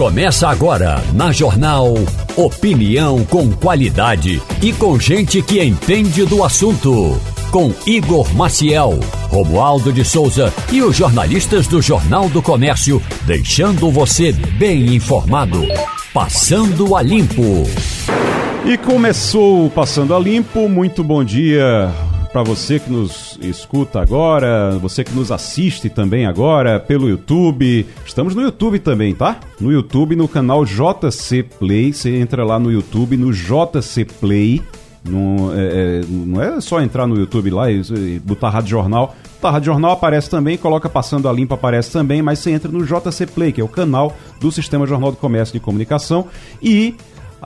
Começa agora na Jornal Opinião com qualidade e com gente que entende do assunto. Com Igor Maciel, Romualdo de Souza e os jornalistas do Jornal do Comércio, deixando você bem informado. Passando a Limpo. E começou o Passando a Limpo. Muito bom dia, para você que nos escuta agora, você que nos assiste também agora pelo YouTube. Estamos no YouTube também, tá? No YouTube, no canal JC Play. Você entra lá no YouTube, no JC Play. Não é, é, não é só entrar no YouTube lá e, e botar Rádio Jornal. Tá, Rádio Jornal aparece também, coloca Passando a Limpa aparece também, mas você entra no JC Play, que é o canal do Sistema Jornal do Comércio de Comunicação, e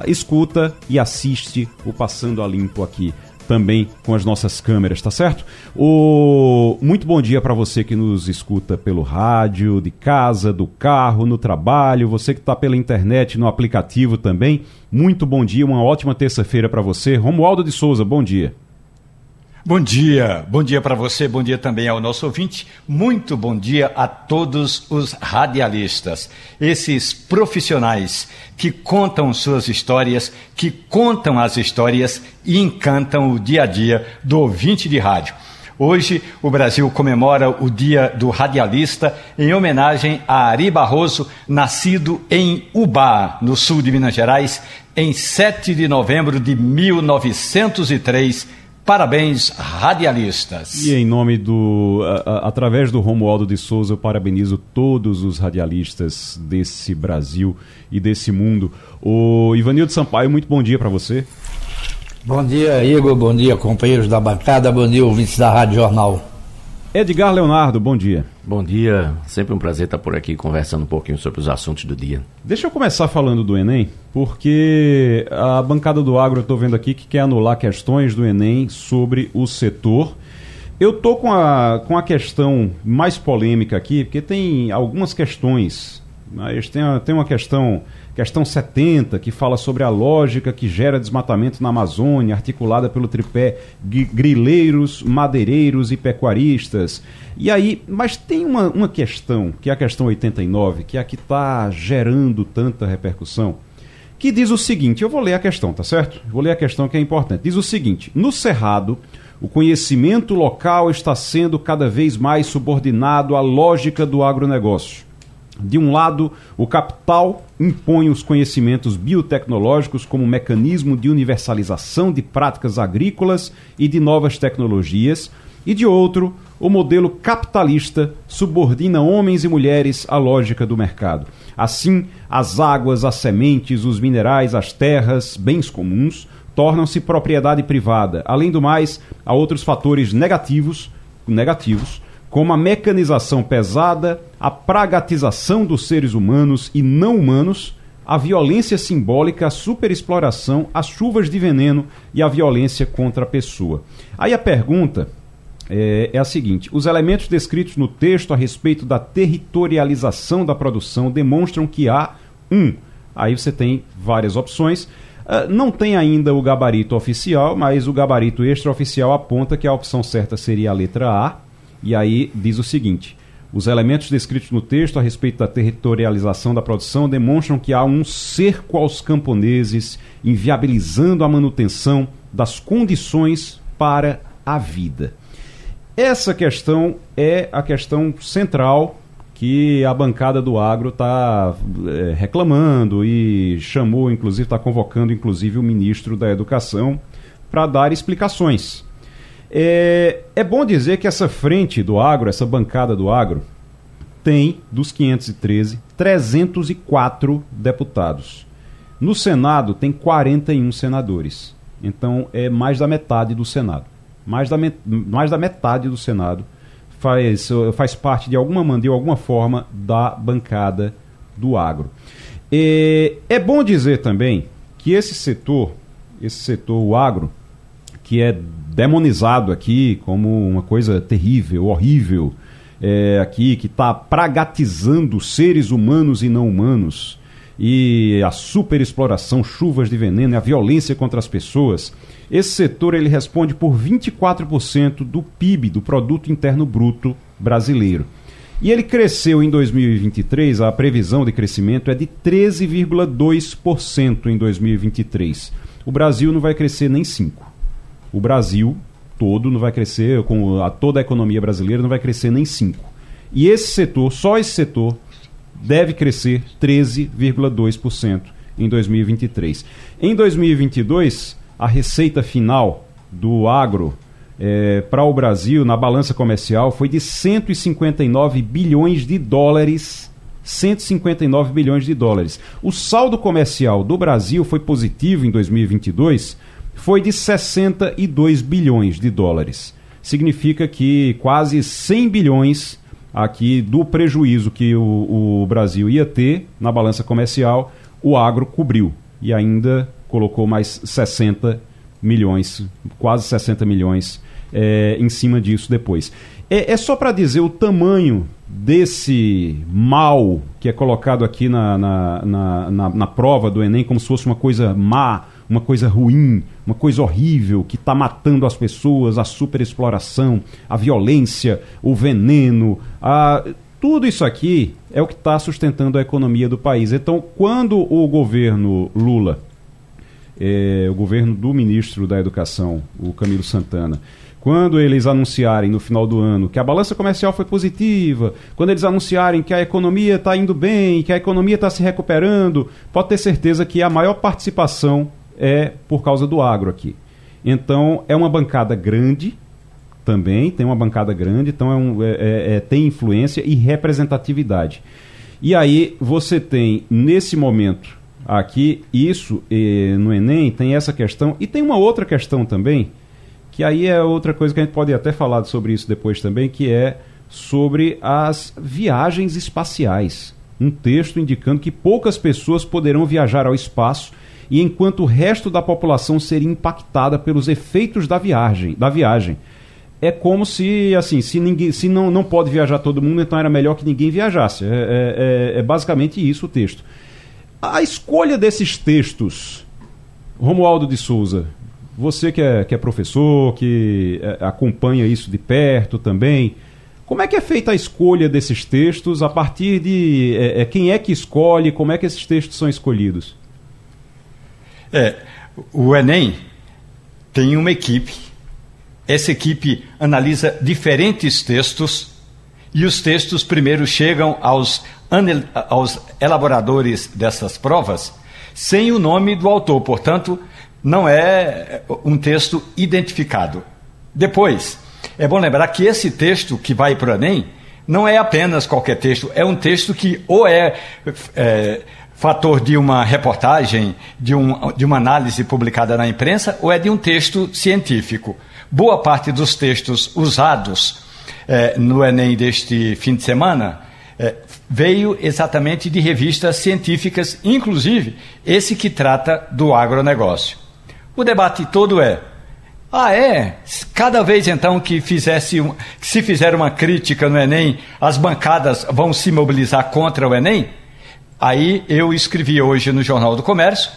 escuta e assiste o Passando a Limpo aqui também com as nossas câmeras, tá certo? O muito bom dia para você que nos escuta pelo rádio, de casa, do carro, no trabalho, você que está pela internet, no aplicativo também. Muito bom dia, uma ótima terça-feira para você. Romualdo de Souza, bom dia. Bom dia, bom dia para você, bom dia também ao nosso ouvinte, muito bom dia a todos os radialistas, esses profissionais que contam suas histórias, que contam as histórias e encantam o dia a dia do ouvinte de rádio. Hoje, o Brasil comemora o Dia do Radialista em homenagem a Ari Barroso, nascido em Ubá, no sul de Minas Gerais, em 7 de novembro de 1903 Parabéns, radialistas. E em nome do. A, a, através do Romualdo de Souza, eu parabenizo todos os radialistas desse Brasil e desse mundo. O Ivanildo Sampaio, muito bom dia para você. Bom dia, Igor. Bom dia, companheiros da bancada. Bom dia, ouvintes da Rádio Jornal. Edgar Leonardo, bom dia. Bom dia, sempre um prazer estar por aqui conversando um pouquinho sobre os assuntos do dia. Deixa eu começar falando do Enem, porque a bancada do agro eu estou vendo aqui que quer anular questões do Enem sobre o setor. Eu tô com a, com a questão mais polêmica aqui, porque tem algumas questões, mas tem, tem uma questão Questão 70, que fala sobre a lógica que gera desmatamento na Amazônia, articulada pelo tripé grileiros, madeireiros e pecuaristas. E aí, mas tem uma, uma questão, que é a questão 89, que é a que está gerando tanta repercussão, que diz o seguinte: eu vou ler a questão, tá certo? Vou ler a questão que é importante. Diz o seguinte: no Cerrado. O conhecimento local está sendo cada vez mais subordinado à lógica do agronegócio. De um lado, o capital impõe os conhecimentos biotecnológicos como mecanismo de universalização de práticas agrícolas e de novas tecnologias, e de outro, o modelo capitalista subordina homens e mulheres à lógica do mercado. Assim, as águas, as sementes, os minerais, as terras, bens comuns, tornam-se propriedade privada. Além do mais, há outros fatores negativos, negativos como a mecanização pesada, a pragatização dos seres humanos e não humanos, a violência simbólica, a superexploração, as chuvas de veneno e a violência contra a pessoa. Aí a pergunta é, é, a seguinte: os elementos descritos no texto a respeito da territorialização da produção demonstram que há um. Aí você tem várias opções. Uh, não tem ainda o gabarito oficial, mas o gabarito extraoficial aponta que a opção certa seria a letra A, e aí diz o seguinte: os elementos descritos no texto a respeito da territorialização da produção demonstram que há um cerco aos camponeses, inviabilizando a manutenção das condições para a vida. Essa questão é a questão central que a bancada do agro está é, reclamando e chamou, inclusive, está convocando, inclusive, o ministro da Educação para dar explicações. É, é bom dizer que essa frente do agro, essa bancada do agro, tem, dos 513, 304 deputados. No Senado tem 41 senadores. Então é mais da metade do Senado. Mais da, mais da metade do Senado faz, faz parte de alguma maneira, de alguma forma, da bancada do agro. É, é bom dizer também que esse setor, esse setor, o agro, que é demonizado aqui como uma coisa terrível, horrível, é, aqui que está pragatizando seres humanos e não humanos, e a superexploração, chuvas de veneno a violência contra as pessoas, esse setor ele responde por 24% do PIB, do Produto Interno Bruto brasileiro. E ele cresceu em 2023, a previsão de crescimento é de 13,2% em 2023. O Brasil não vai crescer nem 5%. O Brasil todo não vai crescer, com a, toda a economia brasileira não vai crescer nem 5%. E esse setor, só esse setor, deve crescer 13,2% em 2023. Em 2022, a receita final do agro é, para o Brasil, na balança comercial, foi de 159 bilhões de dólares. 159 bilhões de dólares. O saldo comercial do Brasil foi positivo em 2022, foi de 62 bilhões de dólares. Significa que quase 100 bilhões aqui do prejuízo que o, o Brasil ia ter na balança comercial, o agro cobriu e ainda colocou mais 60 milhões, quase 60 milhões é, em cima disso depois. É, é só para dizer o tamanho desse mal que é colocado aqui na, na, na, na, na prova do Enem como se fosse uma coisa má, uma coisa ruim, uma coisa horrível que está matando as pessoas, a superexploração, a violência, o veneno, a... tudo isso aqui é o que está sustentando a economia do país. Então, quando o governo Lula, é, o governo do ministro da Educação, o Camilo Santana, quando eles anunciarem no final do ano que a balança comercial foi positiva, quando eles anunciarem que a economia está indo bem, que a economia está se recuperando, pode ter certeza que a maior participação é por causa do agro aqui. Então, é uma bancada grande também, tem uma bancada grande, então é um, é, é, é tem influência e representatividade. E aí você tem, nesse momento aqui, isso no Enem, tem essa questão, e tem uma outra questão também, que aí é outra coisa que a gente pode até falar sobre isso depois também, que é sobre as viagens espaciais. Um texto indicando que poucas pessoas poderão viajar ao espaço e enquanto o resto da população seria impactada pelos efeitos da viagem, da viagem. É como se, assim, se, ninguém, se não, não pode viajar todo mundo, então era melhor que ninguém viajasse. É, é, é, é basicamente isso o texto. A escolha desses textos, Romualdo de Souza, você que é, que é professor, que é, acompanha isso de perto também, como é que é feita a escolha desses textos? A partir de é, é, quem é que escolhe? Como é que esses textos são escolhidos? É, o Enem tem uma equipe. Essa equipe analisa diferentes textos e os textos primeiro chegam aos, aos elaboradores dessas provas sem o nome do autor. Portanto, não é um texto identificado. Depois, é bom lembrar que esse texto que vai para o Enem não é apenas qualquer texto, é um texto que ou é, é fator de uma reportagem, de, um, de uma análise publicada na imprensa, ou é de um texto científico. Boa parte dos textos usados é, no Enem deste fim de semana é, veio exatamente de revistas científicas, inclusive esse que trata do agronegócio. O debate todo é: ah, é? Cada vez então que fizesse um, se fizer uma crítica no Enem, as bancadas vão se mobilizar contra o Enem? Aí eu escrevi hoje no Jornal do Comércio,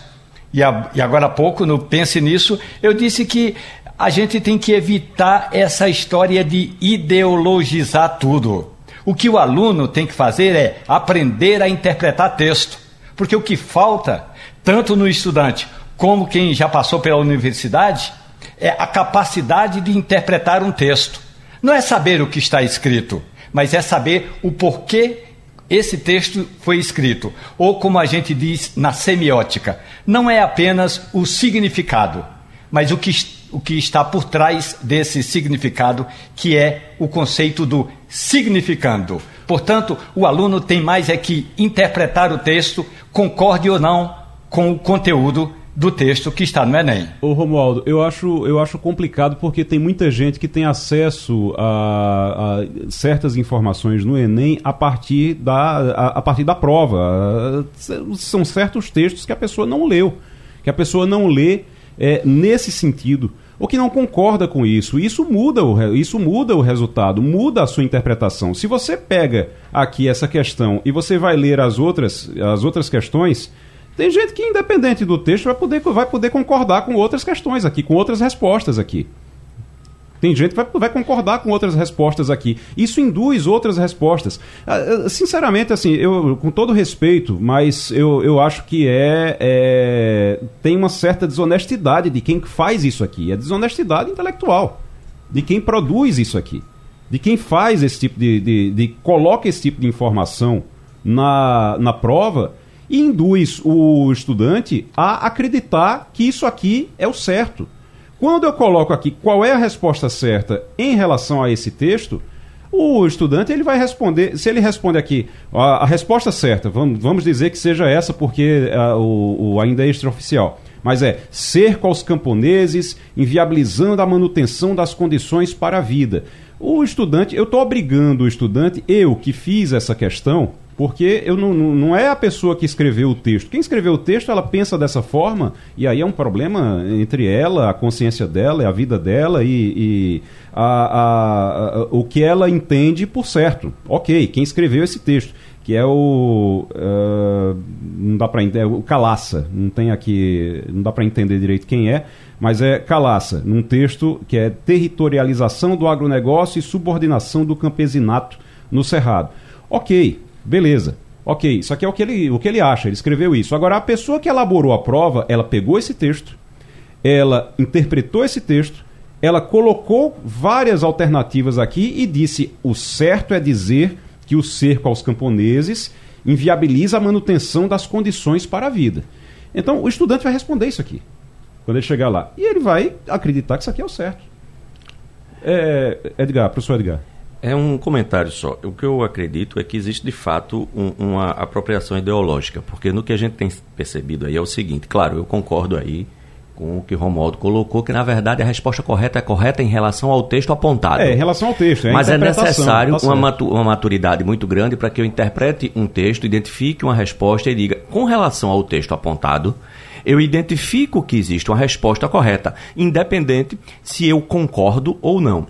e, a, e agora há pouco, no Pense Nisso, eu disse que a gente tem que evitar essa história de ideologizar tudo. O que o aluno tem que fazer é aprender a interpretar texto. Porque o que falta, tanto no estudante como quem já passou pela universidade, é a capacidade de interpretar um texto. Não é saber o que está escrito, mas é saber o porquê esse texto foi escrito. Ou como a gente diz na semiótica, não é apenas o significado, mas o que, o que está por trás desse significado, que é o conceito do significando. Portanto, o aluno tem mais é que interpretar o texto, concorde ou não com o conteúdo do texto que está no Enem. Ô Romualdo, eu acho, eu acho complicado porque tem muita gente que tem acesso a, a certas informações no Enem a partir da, a, a, partir da prova. São certos textos que a pessoa não leu, que a pessoa não lê é, nesse sentido ou que não concorda com isso. Isso muda, o, isso muda o resultado, muda a sua interpretação. Se você pega aqui essa questão e você vai ler as outras, as outras questões, tem gente que, independente do texto, vai poder, vai poder concordar com outras questões aqui, com outras respostas aqui. Tem gente que vai, vai, concordar com outras respostas aqui. Isso induz outras respostas. Ah, ah, sinceramente, assim, eu, com todo respeito, mas eu, eu acho que é, é, tem uma certa desonestidade de quem faz isso aqui. É desonestidade intelectual. De quem produz isso aqui. De quem faz esse tipo de, de, de coloca esse tipo de informação na, na prova e induz o estudante a acreditar que isso aqui é o certo. Quando eu coloco aqui qual é a resposta certa em relação a esse texto, o estudante ele vai responder. Se ele responde aqui a, a resposta certa, vamos, vamos dizer que seja essa porque a, o, o, ainda é extraoficial. Mas é cerco aos camponeses, inviabilizando a manutenção das condições para a vida. O estudante, eu estou obrigando o estudante, eu que fiz essa questão, porque eu não, não é a pessoa que escreveu o texto. Quem escreveu o texto, ela pensa dessa forma, e aí é um problema entre ela, a consciência dela, a vida dela e, e a, a, a, o que ela entende por certo. Ok, quem escreveu esse texto, que é o. Uh, não dá para entender. É o Calaça. Não tem aqui. Não dá para entender direito quem é, mas é Calaça, num texto que é Territorialização do agronegócio e subordinação do campesinato no Cerrado. Ok, Beleza. Ok, isso aqui é o que, ele, o que ele acha, ele escreveu isso. Agora, a pessoa que elaborou a prova, ela pegou esse texto, ela interpretou esse texto, ela colocou várias alternativas aqui e disse: o certo é dizer que o cerco aos camponeses inviabiliza a manutenção das condições para a vida. Então, o estudante vai responder isso aqui, quando ele chegar lá. E ele vai acreditar que isso aqui é o certo. É, Edgar, professor Edgar. É um comentário só. O que eu acredito é que existe de fato um, uma apropriação ideológica, porque no que a gente tem percebido aí é o seguinte: claro, eu concordo aí com o que Romualdo colocou, que na verdade a resposta correta é correta em relação ao texto apontado. É, em relação ao texto. É Mas é necessário tá uma maturidade muito grande para que eu interprete um texto, identifique uma resposta e diga, com relação ao texto apontado, eu identifico que existe uma resposta correta, independente se eu concordo ou não.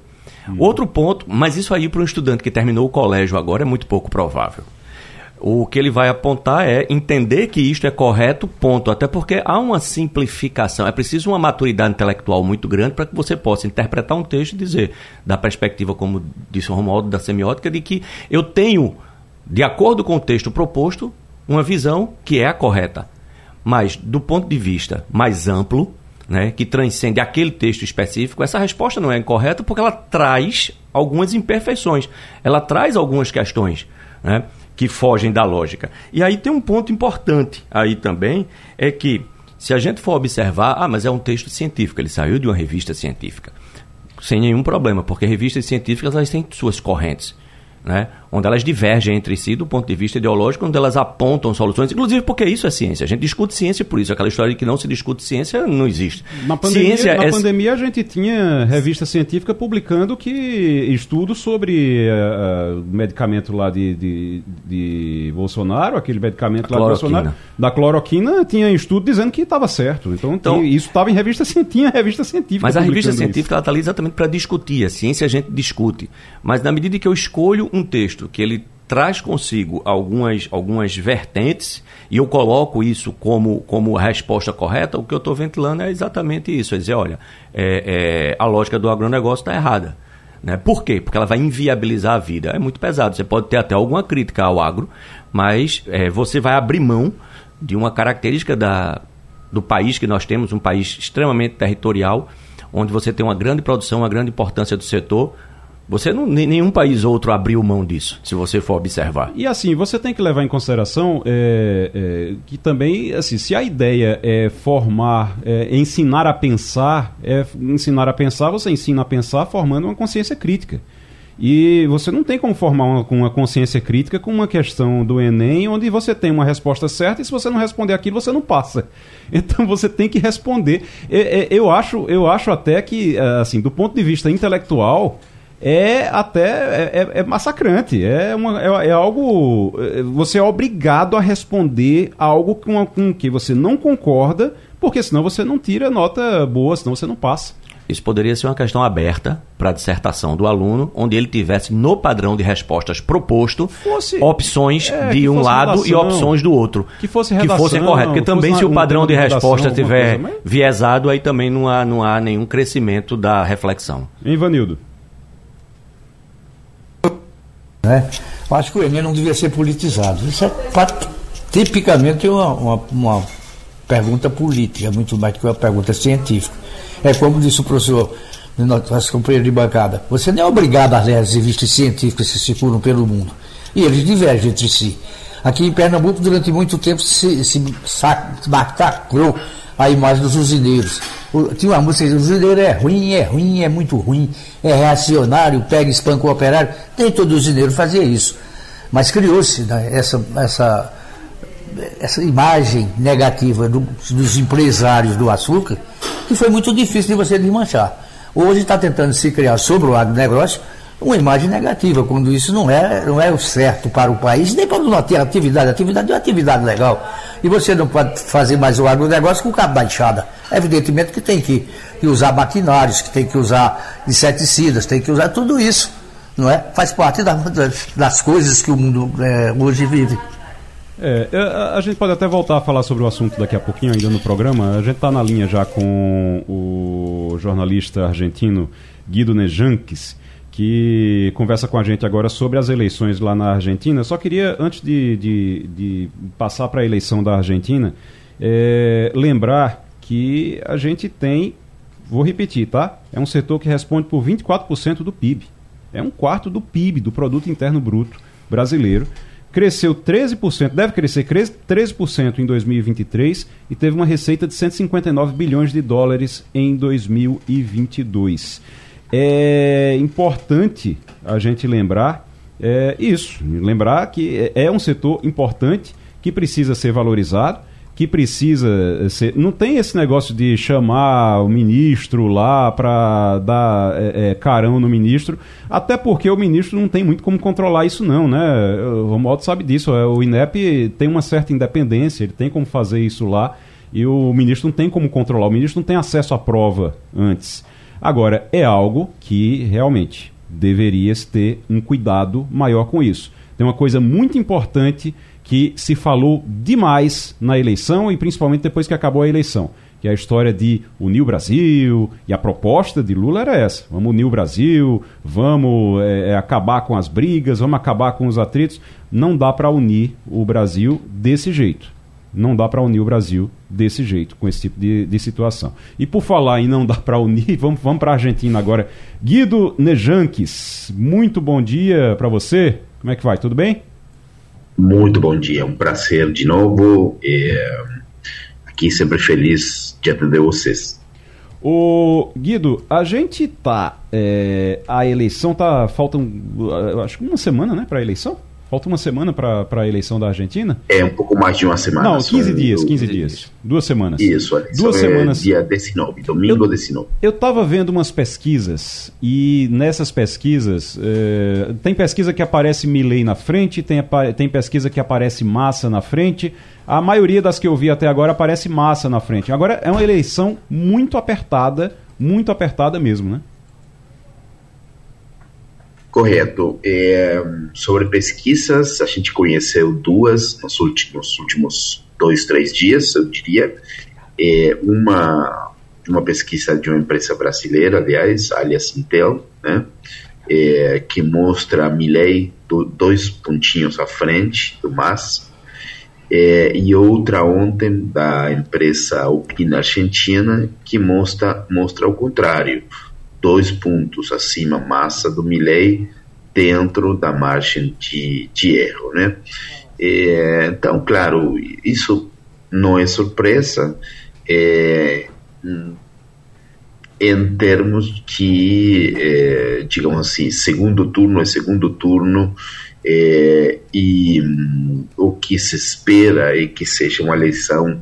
Hum. Outro ponto, mas isso aí para um estudante que terminou o colégio agora é muito pouco provável. O que ele vai apontar é entender que isto é correto, ponto. Até porque há uma simplificação. É preciso uma maturidade intelectual muito grande para que você possa interpretar um texto e dizer, da perspectiva, como disse o Romualdo, da semiótica, de que eu tenho, de acordo com o texto proposto, uma visão que é a correta. Mas, do ponto de vista mais amplo, né, que transcende aquele texto específico, essa resposta não é incorreta porque ela traz algumas imperfeições, ela traz algumas questões né, que fogem da lógica. E aí tem um ponto importante aí também, é que se a gente for observar, ah, mas é um texto científico, ele saiu de uma revista científica, sem nenhum problema, porque revistas científicas elas têm suas correntes né? onde elas divergem entre si do ponto de vista ideológico, onde elas apontam soluções, inclusive porque isso é ciência. A gente discute ciência por isso. Aquela história de que não se discute ciência não existe. Na pandemia, ciência na é... pandemia a gente tinha revista científica publicando que estudos sobre uh, medicamento lá de, de, de, Bolsonaro, aquele medicamento lá de Bolsonaro, da cloroquina, tinha estudo dizendo que estava certo. Então, então tinha, isso estava em revista, tinha revista científica. Mas a revista científica está ali exatamente para discutir. A ciência a gente discute. Mas na medida que eu escolho um texto que ele traz consigo algumas, algumas vertentes e eu coloco isso como, como resposta correta, o que eu estou ventilando é exatamente isso. É dizer, olha, é, é, a lógica do agronegócio está errada. Né? Por quê? Porque ela vai inviabilizar a vida. É muito pesado. Você pode ter até alguma crítica ao agro, mas é, você vai abrir mão de uma característica da, do país que nós temos, um país extremamente territorial, onde você tem uma grande produção, uma grande importância do setor, você não, nenhum país outro abriu mão disso, se você for observar. E assim, você tem que levar em consideração é, é, que também, assim, se a ideia é formar, é, ensinar a pensar, é ensinar a pensar, você ensina a pensar formando uma consciência crítica. E você não tem como formar uma, uma consciência crítica com uma questão do Enem, onde você tem uma resposta certa e se você não responder aquilo, você não passa. Então você tem que responder. É, é, eu, acho, eu acho até que, assim, do ponto de vista intelectual é até é, é, é massacrante. É, uma, é, é, algo. É, você é obrigado a responder algo com, com que você não concorda, porque senão você não tira nota boa, senão você não passa. Isso poderia ser uma questão aberta para a dissertação do aluno, onde ele tivesse no padrão de respostas proposto fosse, opções é, de um lado redação, e opções do outro. Que fosse redação, Que fosse correto. Porque também se o padrão de resposta estiver viesado, aí também não há, não há nenhum crescimento da reflexão. Ivanildo. Né? Eu acho que o Enem não devia ser politizado. Isso é tipicamente uma, uma, uma pergunta política, muito mais do que uma pergunta científica. É como disse o professor, nosso companheiro de bancada, você não é obrigado a ler as revistas científicas que circulam pelo mundo. E eles divergem entre si. Aqui em Pernambuco, durante muito tempo, se, se massacrou a imagem dos usineiros. Tinha uma música, o usineiro é ruim, é ruim, é muito ruim, é reacionário, pega espanca o operário. Nem todo usineiro fazia isso. Mas criou-se né, essa, essa essa imagem negativa do, dos empresários do açúcar, que foi muito difícil de você desmanchar. Hoje está tentando se criar sobre o agronegócio uma imagem negativa, quando isso não é, não é o certo para o país, nem para não ter atividade. Atividade é uma atividade legal. E você não pode fazer mais o agronegócio com cabo da enxada. Evidentemente que tem que, que usar maquinários, que tem que usar inseticidas, tem que usar tudo isso. Não é? Faz parte da, das coisas que o mundo é, hoje vive. É, é, a, a, gente pode até voltar a falar sobre o assunto daqui a pouquinho, ainda no programa. A gente está na linha já com o jornalista argentino Guido Nejanques, que conversa com a gente agora sobre as eleições lá na Argentina. Só queria, antes de, de, de passar para a eleição da Argentina, é, lembrar que a gente tem, vou repetir, tá? É um setor que responde por 24% do PIB. É um quarto do PIB, do Produto Interno Bruto brasileiro cresceu 13%, deve crescer 13% em 2023 e teve uma receita de 159 bilhões de dólares em 2022. É importante a gente lembrar é, isso, lembrar que é, é um setor importante que precisa ser valorizado que precisa ser. Não tem esse negócio de chamar o ministro lá para dar é, é, carão no ministro, até porque o ministro não tem muito como controlar isso, não, né? O Romualdo sabe disso. É, o INEP tem uma certa independência, ele tem como fazer isso lá, e o ministro não tem como controlar. O ministro não tem acesso à prova antes. Agora, é algo que realmente deveria ter um cuidado maior com isso. Tem uma coisa muito importante que se falou demais na eleição e principalmente depois que acabou a eleição. Que é a história de unir o Brasil, e a proposta de Lula era essa: vamos unir o Brasil, vamos é, é acabar com as brigas, vamos acabar com os atritos. Não dá para unir o Brasil desse jeito. Não dá para unir o Brasil desse jeito, com esse tipo de, de situação. E por falar em não dá para unir, vamos, vamos para a Argentina agora. Guido Nejanques, muito bom dia para você. Como é que vai? Tudo bem? Muito bom dia, um prazer de novo. É, aqui sempre feliz de atender vocês. O Guido, a gente tá. É, a eleição tá. Faltam. Acho que uma semana, né, para a eleição? Falta uma semana para a eleição da Argentina? É, um pouco mais de uma semana. Não, 15 dias, 15 dias. Duas semanas. Isso, Duas é semanas. dia 19, domingo eu, 19. Eu estava vendo umas pesquisas e nessas pesquisas, é, tem pesquisa que aparece Milley na frente, tem, tem pesquisa que aparece Massa na frente. A maioria das que eu vi até agora aparece Massa na frente. Agora é uma eleição muito apertada, muito apertada mesmo, né? Correto. É, sobre pesquisas, a gente conheceu duas nos últimos, últimos dois, três dias, eu diria. É, uma, uma pesquisa de uma empresa brasileira, aliás, alias Intel, né, é, que mostra Milley do, dois pontinhos à frente do MAS, é, e outra ontem da empresa Opina Argentina, que mostra, mostra o contrário, dois pontos acima massa do Milley dentro da margem de, de erro, né? É, então, claro, isso não é surpresa é, em termos que, é, digamos assim, segundo turno é segundo turno é, e hum, o que se espera é que seja uma eleição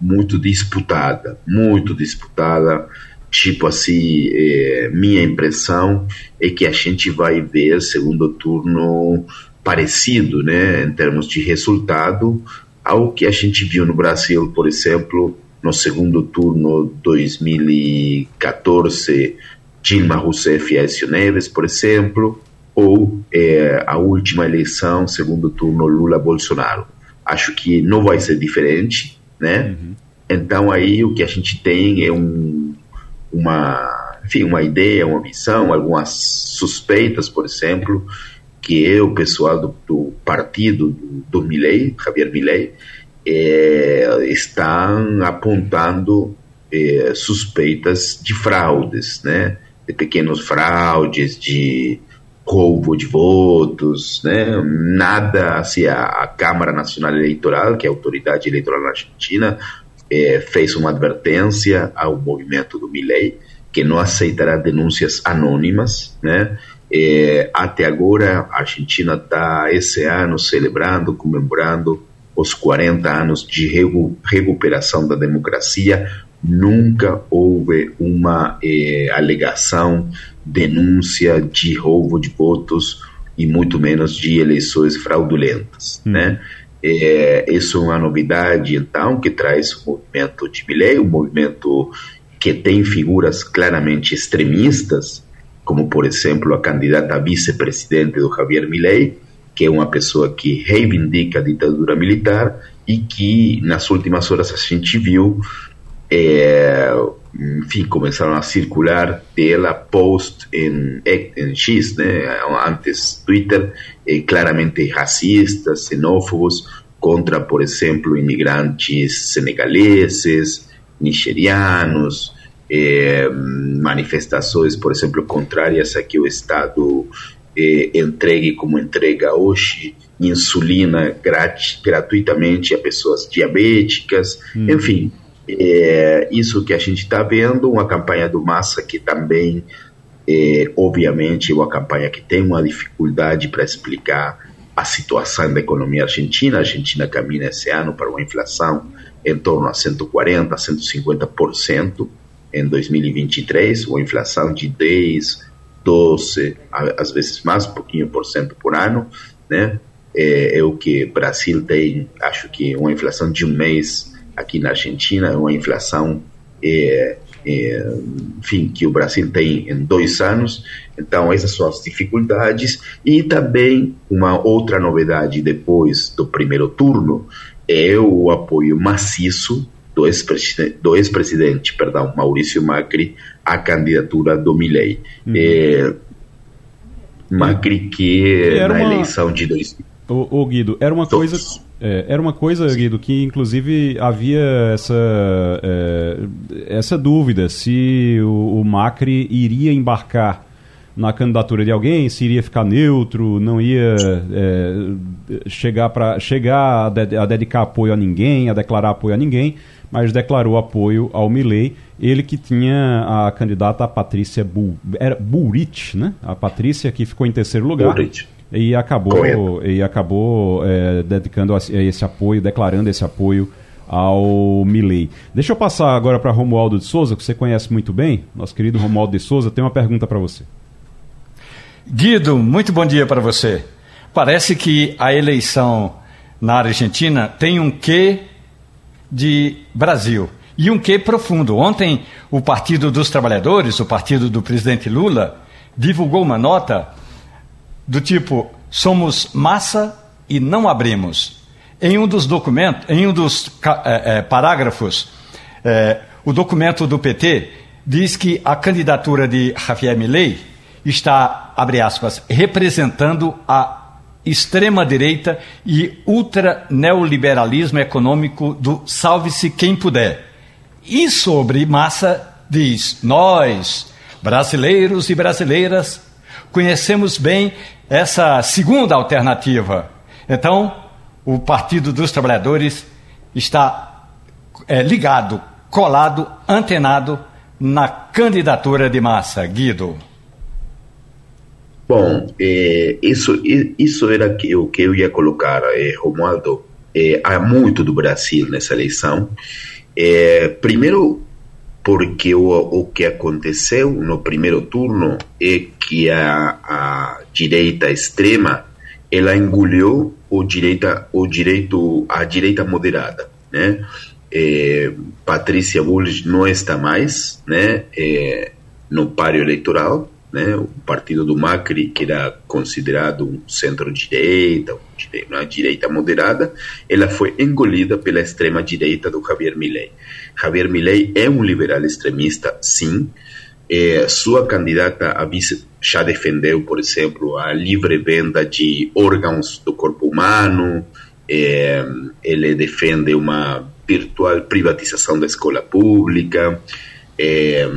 muito disputada, muito disputada, Tipo assim, é, minha impressão é que a gente vai ver segundo turno parecido, né, em termos de resultado, ao que a gente viu no Brasil, por exemplo, no segundo turno 2014 Dilma Rousseff e Aécio Neves, por exemplo, ou é, a última eleição, segundo turno Lula-Bolsonaro. Acho que não vai ser diferente, né? Uhum. Então aí o que a gente tem é um, uma, enfim, uma ideia, uma visão, algumas suspeitas, por exemplo, que o pessoal do, do partido do, do Milley, Javier Milley, é, estão apontando é, suspeitas de fraudes, né? De pequenos fraudes, de roubo de votos, né? Nada assim, a, a Câmara Nacional Eleitoral, que é a autoridade eleitoral na Argentina, é, fez uma advertência ao movimento do Milley que não aceitará denúncias anônimas, né? É, até agora, a Argentina está esse ano celebrando, comemorando os 40 anos de recuperação da democracia. Nunca houve uma eh, alegação, denúncia de roubo de votos e muito menos de eleições fraudulentas, hum. né? É, isso é uma novidade, então, que traz o movimento de Milley, um movimento que tem figuras claramente extremistas, como, por exemplo, a candidata a vice-presidente do Javier Milley, que é uma pessoa que reivindica a ditadura militar e que, nas últimas horas, a gente viu, é, enfim, começaram a circular dela post em, em X, né, antes Twitter, é, claramente racistas, xenófobos, contra, por exemplo, imigrantes senegaleses, nigerianos, eh, manifestações, por exemplo, contrárias a que o Estado eh, entregue como entrega hoje insulina grat gratuitamente a pessoas diabéticas, hum. enfim, é, isso que a gente está vendo, uma campanha do Massa que também, é, obviamente, é uma campanha que tem uma dificuldade para explicar a situação da economia argentina. A Argentina caminha esse ano para uma inflação em torno a 140, 150% em 2023, uma inflação de 10, 12, às vezes mais, pouquinho por cento por ano, né? É, é, o que o Brasil tem, acho que uma inflação de um mês aqui na Argentina, uma inflação, é, é, enfim, que o Brasil tem em dois anos. Então, essas são as dificuldades. E também uma outra novidade depois do primeiro turno é o apoio maciço do ex-presidente, do ex-presidente, perdão, Maurício Macri, à candidatura do Milei. Uhum. É, Macri que na uma... eleição de dois o Guido, era uma coisa é, era uma coisa, Guido, que inclusive havia essa, é, essa dúvida se o, o, Macri iria embarcar na candidatura de alguém, se iria ficar neutro, não ia é, chegar, pra, chegar a, de, a, dedicar apoio a ninguém, a declarar apoio a ninguém, mas declarou apoio ao Milley, ele que tinha a candidata a Patrícia era Bullrich, né? A Patrícia que ficou em terceiro lugar. Bullrich e acabou, e acabou é, dedicando esse apoio, declarando esse apoio ao Milley. Deixa eu passar agora para Romualdo de Souza, que você conhece muito bem. Nosso querido Romualdo de Souza tem uma pergunta para você. Guido, muito bom dia para você. Parece que a eleição na Argentina tem um quê de Brasil e um quê profundo. Ontem, o Partido dos Trabalhadores, o partido do presidente Lula, divulgou uma nota do tipo somos massa e não abrimos. Em um dos documentos, em um dos é, é, parágrafos, é, o documento do PT diz que a candidatura de Javier Milei está, abre aspas, representando a extrema-direita e ultra-neoliberalismo econômico do salve-se quem puder. E sobre massa diz, nós, brasileiros e brasileiras, conhecemos bem essa segunda alternativa. Então, o Partido dos Trabalhadores está é, ligado, colado, antenado na candidatura de massa. Guido. Bom, é, isso, isso era o que eu ia colocar, é, Romualdo. É, há muito do Brasil nessa eleição. É, primeiro, porque o, o que aconteceu no primeiro turno é que a, a direita extrema ela engoliu o direita o direito a direita moderada né? É, Patrícia Bullrich não está mais né, é, no páreo eleitoral, né, o partido do Macri, que era considerado um centro-direita, uma direita moderada, ela foi engolida pela extrema-direita do Javier Milei. Javier Milei é um liberal extremista, sim. É, sua candidata a vice já defendeu, por exemplo, a livre venda de órgãos do corpo humano, é, ele defende uma virtual privatização da escola pública, é,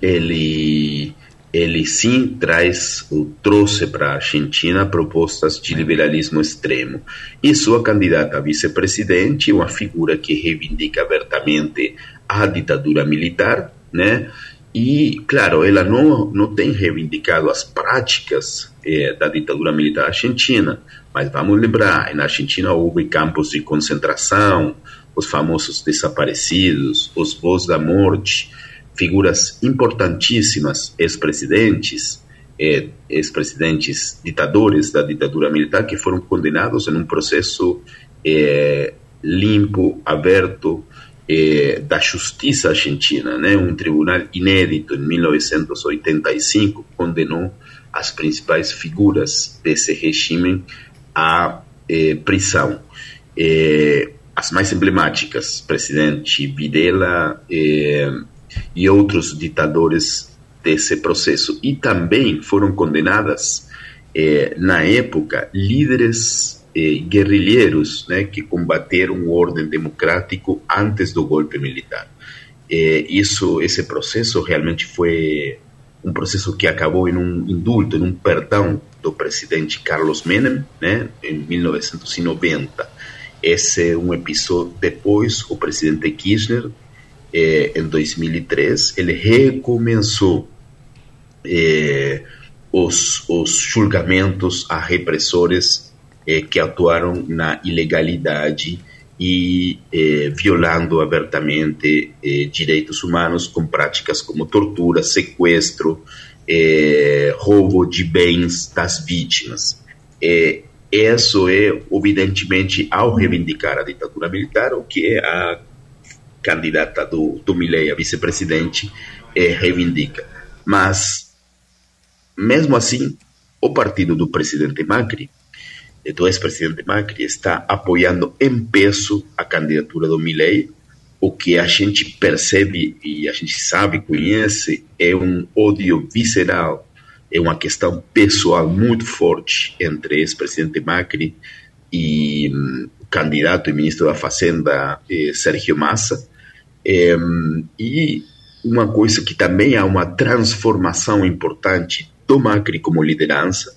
ele ele sim traz ou trouxe para a Argentina propostas de liberalismo extremo. E sua candidata a vice-presidente, uma figura que reivindica abertamente a ditadura militar, né? E, claro, ela não, não tem reivindicado as práticas eh, da ditadura militar argentina, mas vamos lembrar, na Argentina houve campos de concentração, os famosos desaparecidos, os voos da morte, figuras importantíssimas, ex-presidentes, eh, ex-presidentes ditadores da ditadura militar que foram condenados em um processo eh, limpo, aberto, eh, da justiça argentina. Né? Um tribunal inédito, em 1985, condenou as principais figuras desse regime à prisão. As mais emblemáticas, presidente Videla e outros ditadores desse processo. E também foram condenadas, na época, líderes eh, guerrilheiros né, que combateram o ordem democrático antes do golpe militar. Eh, isso, esse processo realmente foi um processo que acabou em um indulto, em um perdão do presidente Carlos Menem, né, em 1990. Esse é um episódio depois o presidente Kirchner, eh, em 2003, ele recomeçou eh, os, os julgamentos a repressores eh, que atuaram na ilegalidade e eh, violando abertamente eh, direitos humanos com práticas como tortura, sequestro, eh, roubo de bens das vítimas. Isso é, evidentemente, ao reivindicar a ditadura militar, o que a candidata do, do Milei, a vice-presidente, eh, reivindica. Mas, mesmo assim, o partido do presidente Macri do ex-presidente Macri está apoiando em peso a candidatura do Milei. O que a gente percebe e a gente sabe, conhece, é um ódio visceral, é uma questão pessoal muito forte entre ex-presidente Macri e um, o candidato e ministro da Fazenda, eh, Sérgio Massa. Eh, e uma coisa que também há uma transformação importante do Macri como liderança,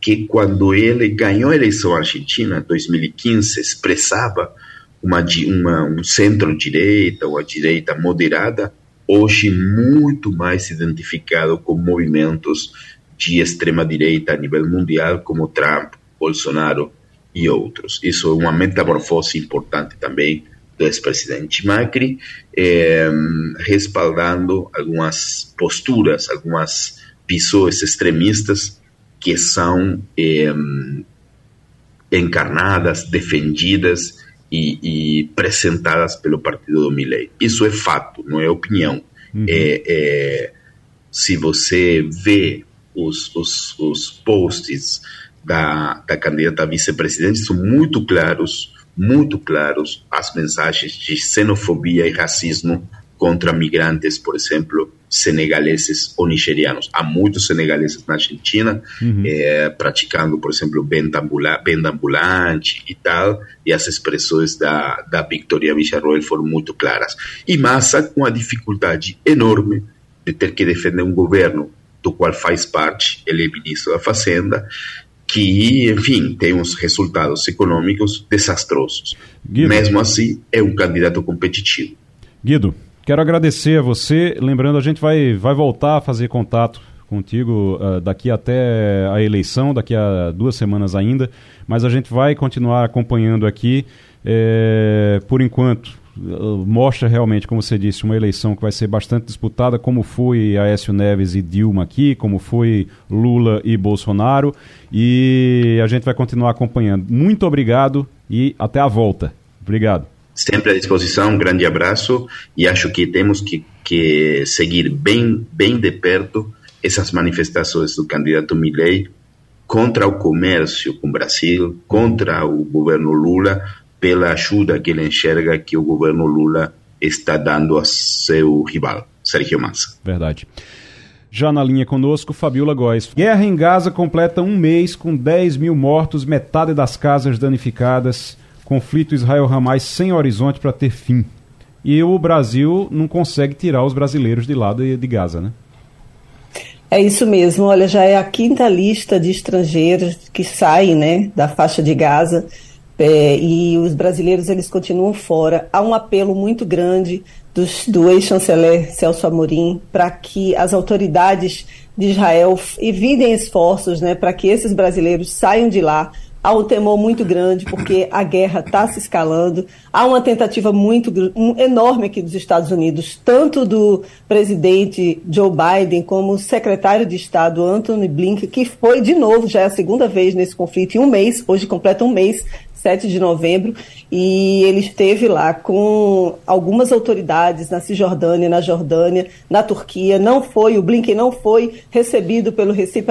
que quando ele ganhou a eleição argentina, em 2015, expressava uma, uma, um centro-direita ou a direita moderada, hoje muito mais identificado com movimentos de extrema-direita a nível mundial, como Trump, Bolsonaro e outros. Isso é uma metamorfose importante também do ex-presidente Macri, eh, respaldando algumas posturas, algumas pessoas extremistas que são eh, encarnadas, defendidas e, e, apresentadas pelo partido do Milley. Isso é fato, não é opinião. Uhum. É, é, se você vê os, os, os posts da, da candidata a vice-presidente, são muito claros, muito claros as mensagens de xenofobia e racismo contra migrantes, por exemplo, senegaleses ou nigerianos. Há muitos senegaleses na Argentina uhum. é, praticando, por exemplo, venda, ambula venda ambulante e tal, e as expressões da, da Victoria Villarroel foram muito claras. E Massa com a dificuldade enorme de ter que defender um governo do qual faz parte, ele é ministro da Fazenda, que, enfim, tem uns resultados econômicos desastrosos. Guido. Mesmo assim, é um candidato competitivo. Guido, Quero agradecer a você. Lembrando, a gente vai, vai voltar a fazer contato contigo uh, daqui até a eleição, daqui a duas semanas ainda, mas a gente vai continuar acompanhando aqui. É, por enquanto, mostra realmente, como você disse, uma eleição que vai ser bastante disputada, como foi Aécio Neves e Dilma aqui, como foi Lula e Bolsonaro, e a gente vai continuar acompanhando. Muito obrigado e até a volta. Obrigado. sempre à disposição, um grande abraço e acho que temos que, que seguir bem, bem de perto essas manifestações do candidato Milley contra o comércio com o Brasil, contra o governo Lula, pela ajuda que ele enxerga que o governo Lula está dando a seu rival, Sérgio Massa. Verdade. Já na linha conosco, Fabiola Góes. Guerra em Gaza completa um mês com 10 mil mortos, metade das casas danificadas. Conflito Israel-Hamas sem horizonte para ter fim. E o Brasil não consegue tirar os brasileiros de lá de, de Gaza, né? É isso mesmo. Olha, já é a quinta lista de estrangeiros que saem né, da faixa de Gaza. É, e os brasileiros eles continuam fora. Há um apelo muito grande dos, do ex-chanceler Celso Amorim para que as autoridades de Israel evitem esforços né, para que esses brasileiros saiam de lá há um temor muito grande porque a guerra está se escalando. Há uma tentativa muito um, enorme aqui dos Estados Unidos, tanto do presidente Joe Biden como o secretário de Estado Anthony Blinken, que foi de novo, já é a segunda vez nesse conflito em um mês, hoje completa um mês 7 de novembro, e ele esteve lá com algumas autoridades na Cisjordânia, na Jordânia, na Turquia. Não foi, o Blinken não foi recebido pelo Recep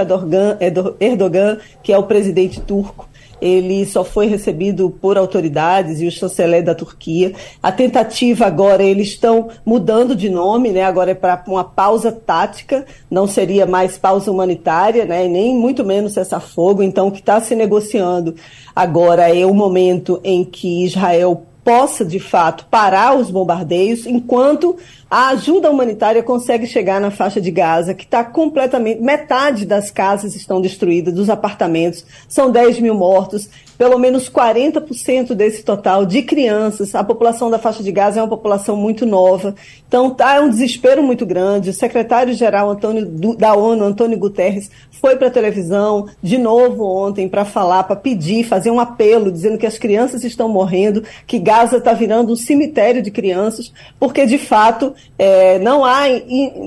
Erdogan, que é o presidente turco ele só foi recebido por autoridades e o chanceler da Turquia. A tentativa agora, eles estão mudando de nome, né? agora é para uma pausa tática, não seria mais pausa humanitária, né? nem muito menos cessar-fogo. Então, o que está se negociando agora é o momento em que Israel possa, de fato, parar os bombardeios, enquanto a ajuda humanitária consegue chegar na faixa de Gaza, que está completamente. Metade das casas estão destruídas, dos apartamentos, são 10 mil mortos, pelo menos 40% desse total de crianças. A população da faixa de Gaza é uma população muito nova. Então, tá, é um desespero muito grande. O secretário-geral da ONU, Antônio Guterres, foi para a televisão de novo ontem para falar, para pedir, fazer um apelo, dizendo que as crianças estão morrendo, que Gaza está virando um cemitério de crianças, porque de fato é, não, há,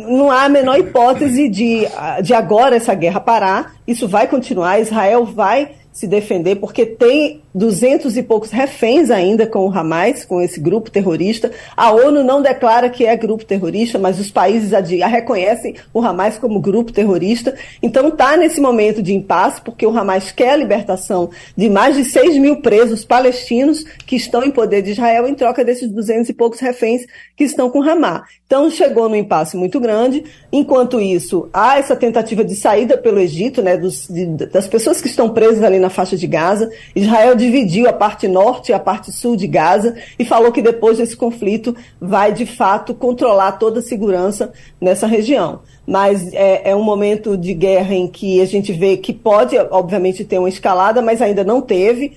não há a menor hipótese de, de agora essa guerra parar. Isso vai continuar, Israel vai se defender, porque tem duzentos e poucos reféns ainda com o Hamas, com esse grupo terrorista. A ONU não declara que é grupo terrorista, mas os países reconhecem o Hamas como grupo terrorista. Então está nesse momento de impasse, porque o Hamas quer a libertação de mais de 6 mil presos palestinos que estão em poder de Israel em troca desses duzentos e poucos reféns que estão com o Hamas. Então chegou num impasse muito grande. Enquanto isso, há essa tentativa de saída pelo Egito, né, dos, de, das pessoas que estão presas ali na faixa de Gaza. Israel dividiu a parte norte e a parte sul de Gaza e falou que depois desse conflito vai de fato controlar toda a segurança nessa região. Mas é, é um momento de guerra em que a gente vê que pode, obviamente, ter uma escalada, mas ainda não teve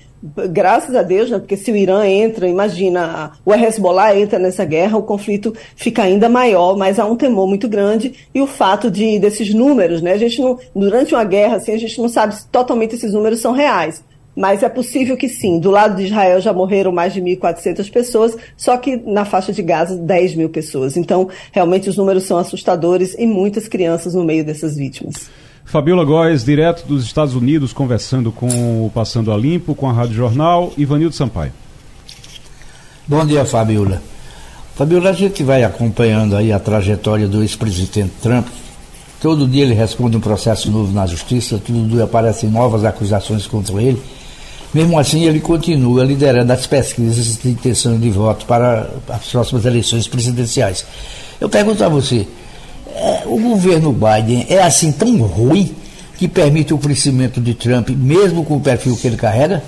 graças a Deus, né, porque se o Irã entra, imagina, o Hezbollah entra nessa guerra, o conflito fica ainda maior, mas há um temor muito grande e o fato de desses números, né, a gente não, durante uma guerra assim, a gente não sabe se totalmente esses números são reais. Mas é possível que sim. Do lado de Israel já morreram mais de 1.400 pessoas, só que na faixa de Gaza, 10 mil pessoas. Então, realmente, os números são assustadores e muitas crianças no meio dessas vítimas. Fabiola Góes, direto dos Estados Unidos, conversando com o Passando a Limpo, com a Rádio Jornal, Ivanildo Sampaio. Bom dia, Fabiola. Fabiola, a gente vai acompanhando aí a trajetória do ex-presidente Trump, Todo dia ele responde um processo novo na justiça, todo dia aparecem novas acusações contra ele. Mesmo assim, ele continua liderando as pesquisas de intenção de voto para as próximas eleições presidenciais. Eu pergunto a você, é, o governo Biden é assim tão ruim que permite o crescimento de Trump, mesmo com o perfil que ele carrega?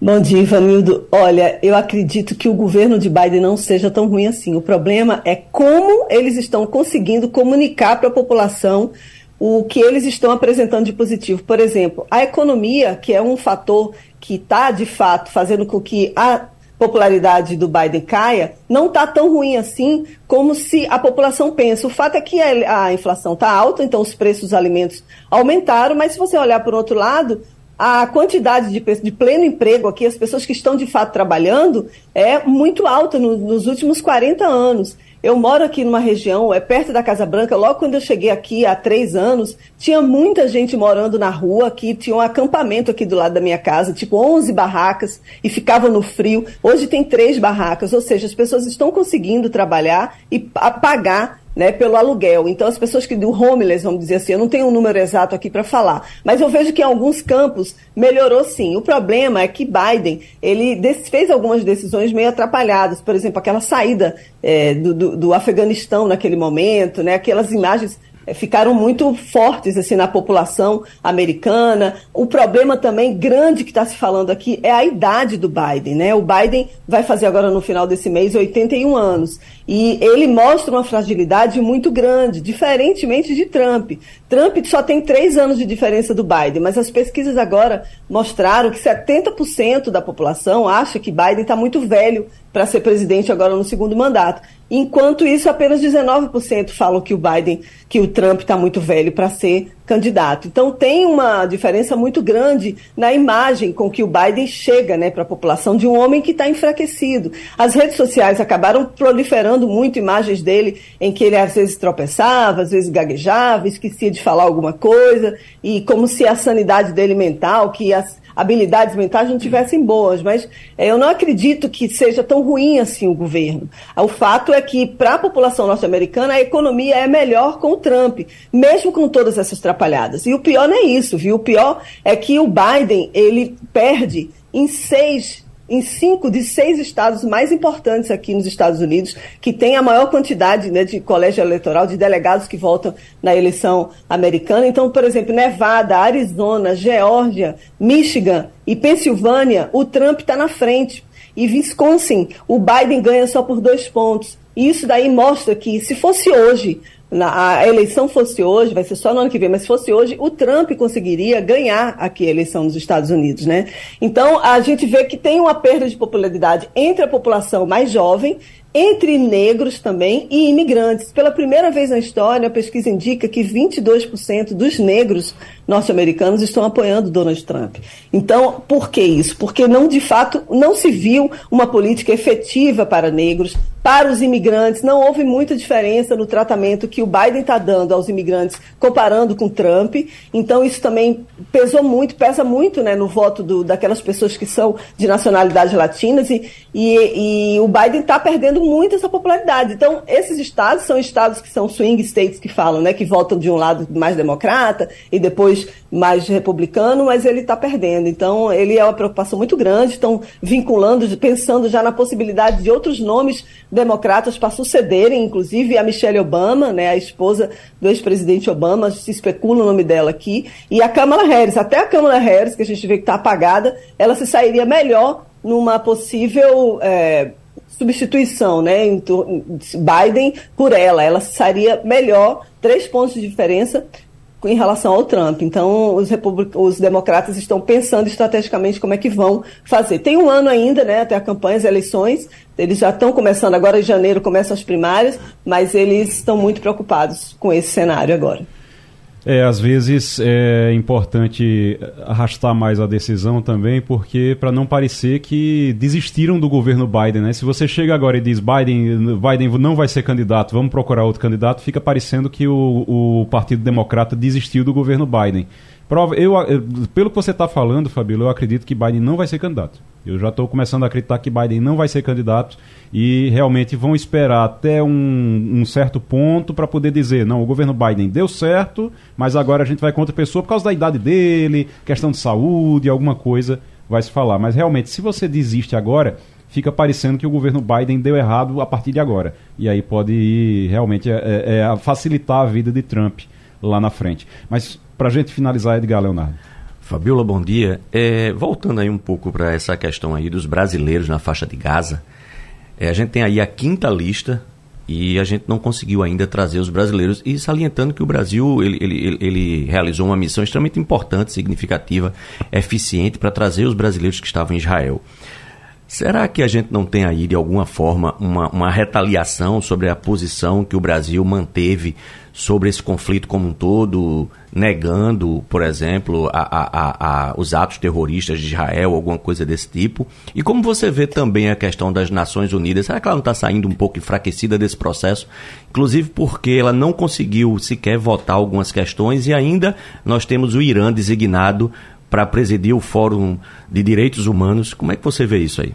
Bom dia, Ivanildo. Olha, eu acredito que o governo de Biden não seja tão ruim assim. O problema é como eles estão conseguindo comunicar para a população o que eles estão apresentando de positivo. Por exemplo, a economia, que é um fator que está, de fato, fazendo com que a popularidade do Biden caia, não está tão ruim assim como se a população pensa. O fato é que a, a inflação está alta, então os preços dos alimentos aumentaram, mas se você olhar por outro lado, a quantidade de, de, pleno emprego aqui, as pessoas que estão de fato trabalhando, é muito alta no, nos últimos 40 anos. Eu moro aqui numa região, é perto da Casa Branca. Logo quando eu cheguei aqui há três anos, tinha muita gente morando na rua aqui. Tinha um acampamento aqui do lado da minha casa, tipo 11 barracas, e ficava no frio. Hoje tem três barracas, ou seja, as pessoas estão conseguindo trabalhar e pagar né, pelo aluguel. Então, as pessoas que do homeless, vamos dizer assim, eu não tenho um número exato aqui para falar, mas eu vejo que em alguns campos melhorou sim. O problema é que Biden ele fez algumas decisões meio atrapalhadas, por exemplo, aquela saída é, do, do, do Afeganistão naquele momento, né, aquelas imagens ficaram muito fortes assim na população americana. O problema também grande que está se falando aqui é a idade do Biden, né? O Biden vai fazer agora no final desse mês 81 anos e ele mostra uma fragilidade muito grande, diferentemente de Trump. Trump só tem três anos de diferença do Biden, mas as pesquisas agora mostraram que 70% da população acha que Biden está muito velho para ser presidente agora no segundo mandato. Enquanto isso, apenas 19% falam que o Biden, que o Trump está muito velho para ser candidato. Então tem uma diferença muito grande na imagem com que o Biden chega né, para a população de um homem que está enfraquecido. As redes sociais acabaram proliferando muito imagens dele em que ele às vezes tropeçava, às vezes gaguejava, esquecia de falar alguma coisa, e como se a sanidade dele mental, que as habilidades mentais não tivessem boas, mas é, eu não acredito que seja tão ruim assim o governo. O fato é que, para a população norte-americana, a economia é melhor com o Trump, mesmo com todas essas trapalhadas. E o pior não é isso, viu? O pior é que o Biden, ele perde em seis em cinco de seis estados mais importantes aqui nos Estados Unidos, que tem a maior quantidade né, de colégio eleitoral, de delegados que votam na eleição americana. Então, por exemplo, Nevada, Arizona, Geórgia, Michigan e Pensilvânia, o Trump está na frente. E Wisconsin, o Biden ganha só por dois pontos. E isso daí mostra que, se fosse hoje, na, a eleição fosse hoje, vai ser só no ano que vem, mas se fosse hoje, o Trump conseguiria ganhar aqui a eleição nos Estados Unidos, né? Então, a gente vê que tem uma perda de popularidade entre a população mais jovem entre negros também e imigrantes. Pela primeira vez na história, a pesquisa indica que 22% dos negros norte-americanos estão apoiando Donald Trump. Então, por que isso? Porque não, de fato, não se viu uma política efetiva para negros, para os imigrantes. Não houve muita diferença no tratamento que o Biden está dando aos imigrantes comparando com Trump. Então, isso também pesou muito, pesa muito né, no voto do, daquelas pessoas que são de nacionalidades latinas. E, e, e o Biden está perdendo muito essa popularidade. Então, esses estados são estados que são swing states que falam, né, que votam de um lado mais democrata e depois mais republicano, mas ele está perdendo. Então, ele é uma preocupação muito grande. Estão vinculando, pensando já na possibilidade de outros nomes democratas para sucederem, inclusive a Michelle Obama, né, a esposa do ex-presidente Obama, se especula o nome dela aqui, e a Kamala Harris. Até a Kamala Harris, que a gente vê que está apagada, ela se sairia melhor numa possível é, substituição, né, Biden por ela. Ela sairia melhor, três pontos de diferença em relação ao Trump. Então, os, os democratas estão pensando estrategicamente como é que vão fazer. Tem um ano ainda, né, até a campanha, as eleições. Eles já estão começando agora, em janeiro começam as primárias, mas eles estão muito preocupados com esse cenário agora. É, às vezes é importante arrastar mais a decisão também, porque para não parecer que desistiram do governo Biden, né? Se você chega agora e diz Biden, Biden não vai ser candidato, vamos procurar outro candidato, fica parecendo que o, o Partido Democrata desistiu do governo Biden. Prova, eu, pelo que você está falando, Fabíola, eu acredito que Biden não vai ser candidato. Eu já estou começando a acreditar que Biden não vai ser candidato e realmente vão esperar até um, um certo ponto para poder dizer: não, o governo Biden deu certo, mas agora a gente vai com outra pessoa por causa da idade dele, questão de saúde, alguma coisa vai se falar. Mas realmente, se você desiste agora, fica parecendo que o governo Biden deu errado a partir de agora. E aí pode ir realmente é, é, é facilitar a vida de Trump lá na frente. Mas para a gente finalizar, Edgar Leonardo. Fabiola, bom dia. É, voltando aí um pouco para essa questão aí dos brasileiros na faixa de Gaza, é, a gente tem aí a quinta lista e a gente não conseguiu ainda trazer os brasileiros e salientando que o Brasil ele, ele, ele realizou uma missão extremamente importante, significativa, eficiente para trazer os brasileiros que estavam em Israel. Será que a gente não tem aí, de alguma forma, uma, uma retaliação sobre a posição que o Brasil manteve sobre esse conflito como um todo, negando, por exemplo, a, a, a, os atos terroristas de Israel, alguma coisa desse tipo? E como você vê também a questão das Nações Unidas? Será que ela não está saindo um pouco enfraquecida desse processo? Inclusive porque ela não conseguiu sequer votar algumas questões e ainda nós temos o Irã designado para presidir o Fórum de Direitos Humanos. Como é que você vê isso aí?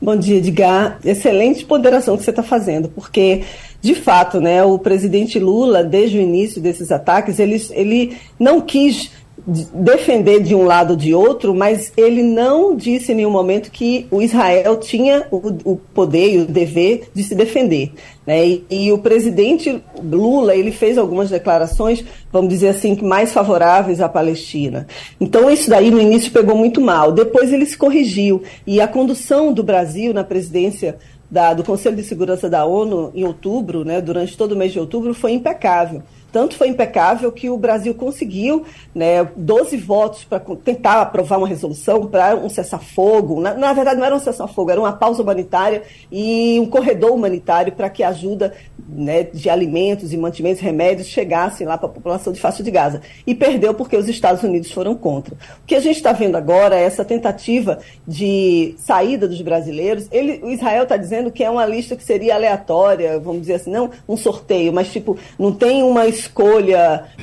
Bom dia, Edgar. Excelente ponderação que você está fazendo, porque, de fato, né, o presidente Lula, desde o início desses ataques, ele, ele não quis defender de um lado ou de outro, mas ele não disse em nenhum momento que o Israel tinha o, o poder e o dever de se defender. Né? E, e, o presidente Lula ele fez algumas declarações, vamos dizer assim, mais favoráveis à Palestina. Então isso daí no início pegou muito mal. Depois ele se corrigiu e a condução do Brasil na presidência da, do Conselho de Segurança da ONU em outubro, né, durante todo o mês de outubro, foi impecável. Tanto foi impecável que o Brasil conseguiu né, 12 votos para tentar aprovar uma resolução para um cessar-fogo. Na, na, verdade, não era um cessar-fogo, era uma pausa humanitária e um corredor humanitário para que a ajuda né, de alimentos e mantimentos, remédios, chegassem lá para a população de faixa de Gaza. E perdeu porque os Estados Unidos foram contra. O que a gente está vendo agora é essa tentativa de saída dos brasileiros. Ele, o Israel está dizendo que é uma lista que seria aleatória, vamos dizer assim, não um sorteio, mas tipo, não tem uma escolha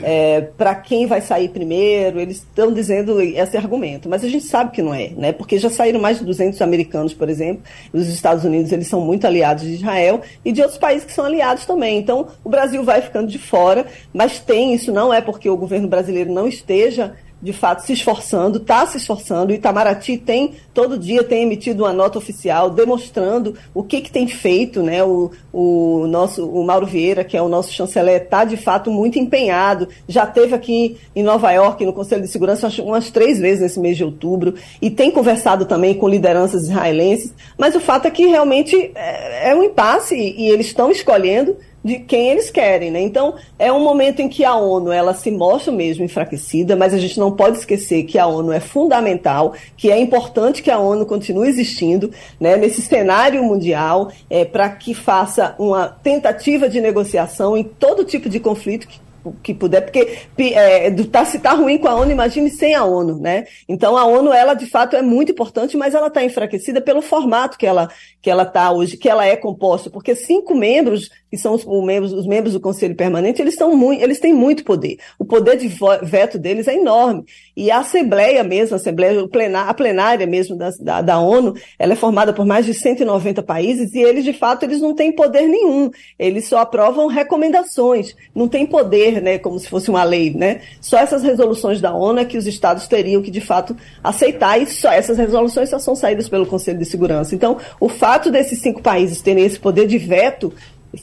é, para quem vai sair primeiro, eles estão dizendo esse argumento, mas a gente sabe que não é, né? Porque já saíram mais de 200 americanos, por exemplo, os Estados Unidos eles são muito aliados de Israel e de outros países que são aliados também. Então, o Brasil vai ficando de fora, mas tem isso não é porque o governo brasileiro não esteja de fato se esforçando, está se esforçando. O Itamaraty tem, todo dia tem emitido uma nota oficial demonstrando o que, que tem feito, né? O, o nosso, o Mauro Vieira, que é o nosso chanceler, está de fato muito empenhado. Já teve aqui em Nova York, no Conselho de Segurança, umas três vezes nesse mês de outubro, e tem conversado também com lideranças israelenses. Mas o fato é que realmente é, é um impasse e eles estão escolhendo de quem eles querem, né? Então, é um momento em que a ONU ela se mostra mesmo enfraquecida, mas a gente não pode esquecer que a ONU é fundamental, que é importante que a ONU continue existindo, né, nesse cenário mundial, é, para que faça uma tentativa de negociação em todo tipo de conflito que que puder, porque é, tá, se está ruim com a ONU, imagine sem a ONU, né? Então a ONU, ela de fato é muito importante, mas ela está enfraquecida pelo formato que ela que ela está hoje, que ela é composta, porque cinco membros, que são os, os, membros, os membros do Conselho Permanente, eles, são muito, eles têm muito poder. O poder de veto deles é enorme. E a Assembleia mesmo, a Assembleia, a plenária mesmo da, da, da ONU, ela é formada por mais de 190 países e eles, de fato, eles não têm poder nenhum. Eles só aprovam recomendações, não têm poder, né, como se fosse uma lei, né? Só essas resoluções da ONU é que os estados teriam que, de fato, aceitar e só essas resoluções só são saídas pelo Conselho de Segurança. Então, o fato desses cinco países terem esse poder de veto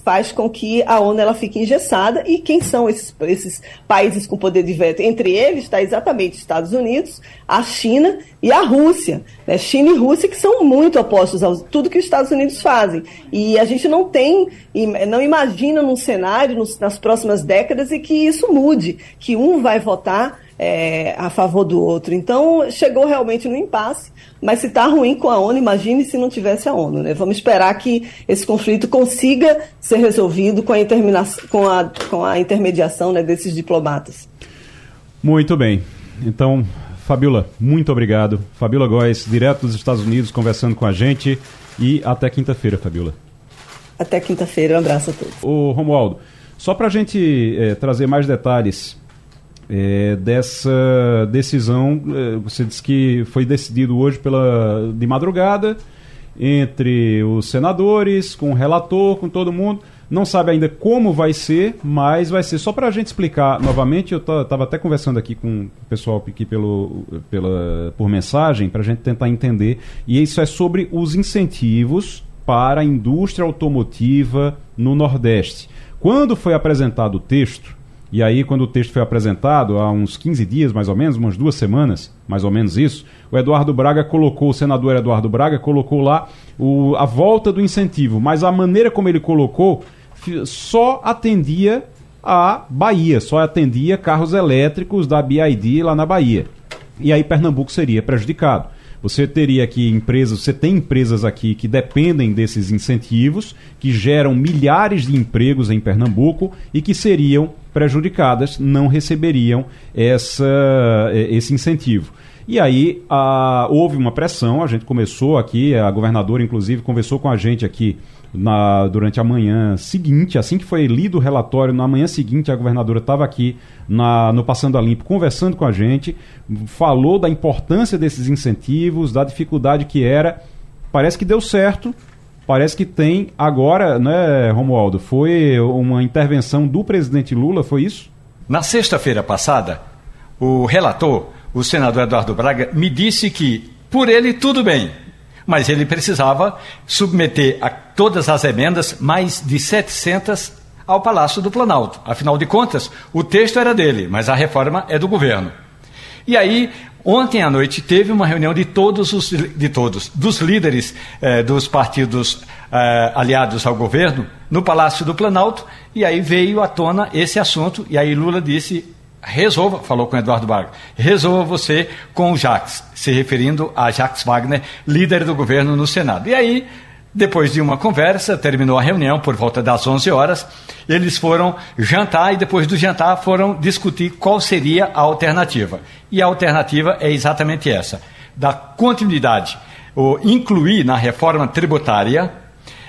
faz com que a ONU ela fique engessada. E quem são esses, esses países com poder de veto? Entre eles está exatamente Estados Unidos, a China e a Rússia. Né? China e Rússia que são muito opostos a tudo que os Estados Unidos fazem. E a gente não tem, não imagina num cenário nos, nas próximas décadas em que isso mude, que um vai votar é, a favor do outro. Então, chegou realmente no impasse, mas se está ruim com a ONU, imagine se não tivesse a ONU. Né? Vamos esperar que esse conflito consiga ser resolvido com a, com a, com a intermediação né, desses diplomatas. Muito bem. Então, Fabiola, muito obrigado. Fabiola Góes, direto dos Estados Unidos, conversando com a gente. E até quinta-feira, Fabiola. Até quinta-feira, um abraço a todos. Ô, Romualdo, só para a gente é, trazer mais detalhes é, dessa decisão. É, você disse que foi decidido hoje pela de madrugada entre os senadores, com o relator, com todo mundo. Não sabe ainda como vai ser, mas vai ser. Só para a gente explicar novamente, eu estava até conversando aqui com o pessoal aqui pelo, pela, por mensagem, para a gente tentar entender. E isso é sobre os incentivos para a indústria automotiva no Nordeste. Quando foi apresentado o texto, e aí, quando o texto foi apresentado, há uns 15 dias mais ou menos, umas duas semanas, mais ou menos isso, o Eduardo Braga colocou, o senador Eduardo Braga colocou lá o, a volta do incentivo, mas a maneira como ele colocou só atendia a Bahia, só atendia carros elétricos da BID lá na Bahia. E aí Pernambuco seria prejudicado. Você teria aqui empresas, você tem empresas aqui que dependem desses incentivos, que geram milhares de empregos em Pernambuco e que seriam prejudicadas, não receberiam essa, esse incentivo. E aí a, houve uma pressão, a gente começou aqui, a governadora inclusive conversou com a gente aqui na, durante a manhã seguinte, assim que foi lido o relatório, na manhã seguinte a governadora estava aqui na, no Passando a Limpo conversando com a gente, falou da importância desses incentivos, da dificuldade que era. Parece que deu certo, parece que tem agora, né, Romualdo? Foi uma intervenção do presidente Lula, foi isso? Na sexta-feira passada, o relator, o senador Eduardo Braga, me disse que, por ele, tudo bem mas ele precisava submeter a todas as emendas, mais de 700, ao Palácio do Planalto. Afinal de contas, o texto era dele, mas a reforma é do governo. E aí, ontem à noite, teve uma reunião de todos os de todos, dos líderes eh, dos partidos eh, aliados ao governo, no Palácio do Planalto, e aí veio à tona esse assunto, e aí Lula disse resolva, falou com Eduardo Vargas, resolva você com o Jacques, se referindo a Jacques Wagner, líder do governo no Senado. E aí, depois de uma conversa, terminou a reunião por volta das 11 horas, eles foram jantar e depois do jantar foram discutir qual seria a alternativa. E a alternativa é exatamente essa: da continuidade, ou incluir na reforma tributária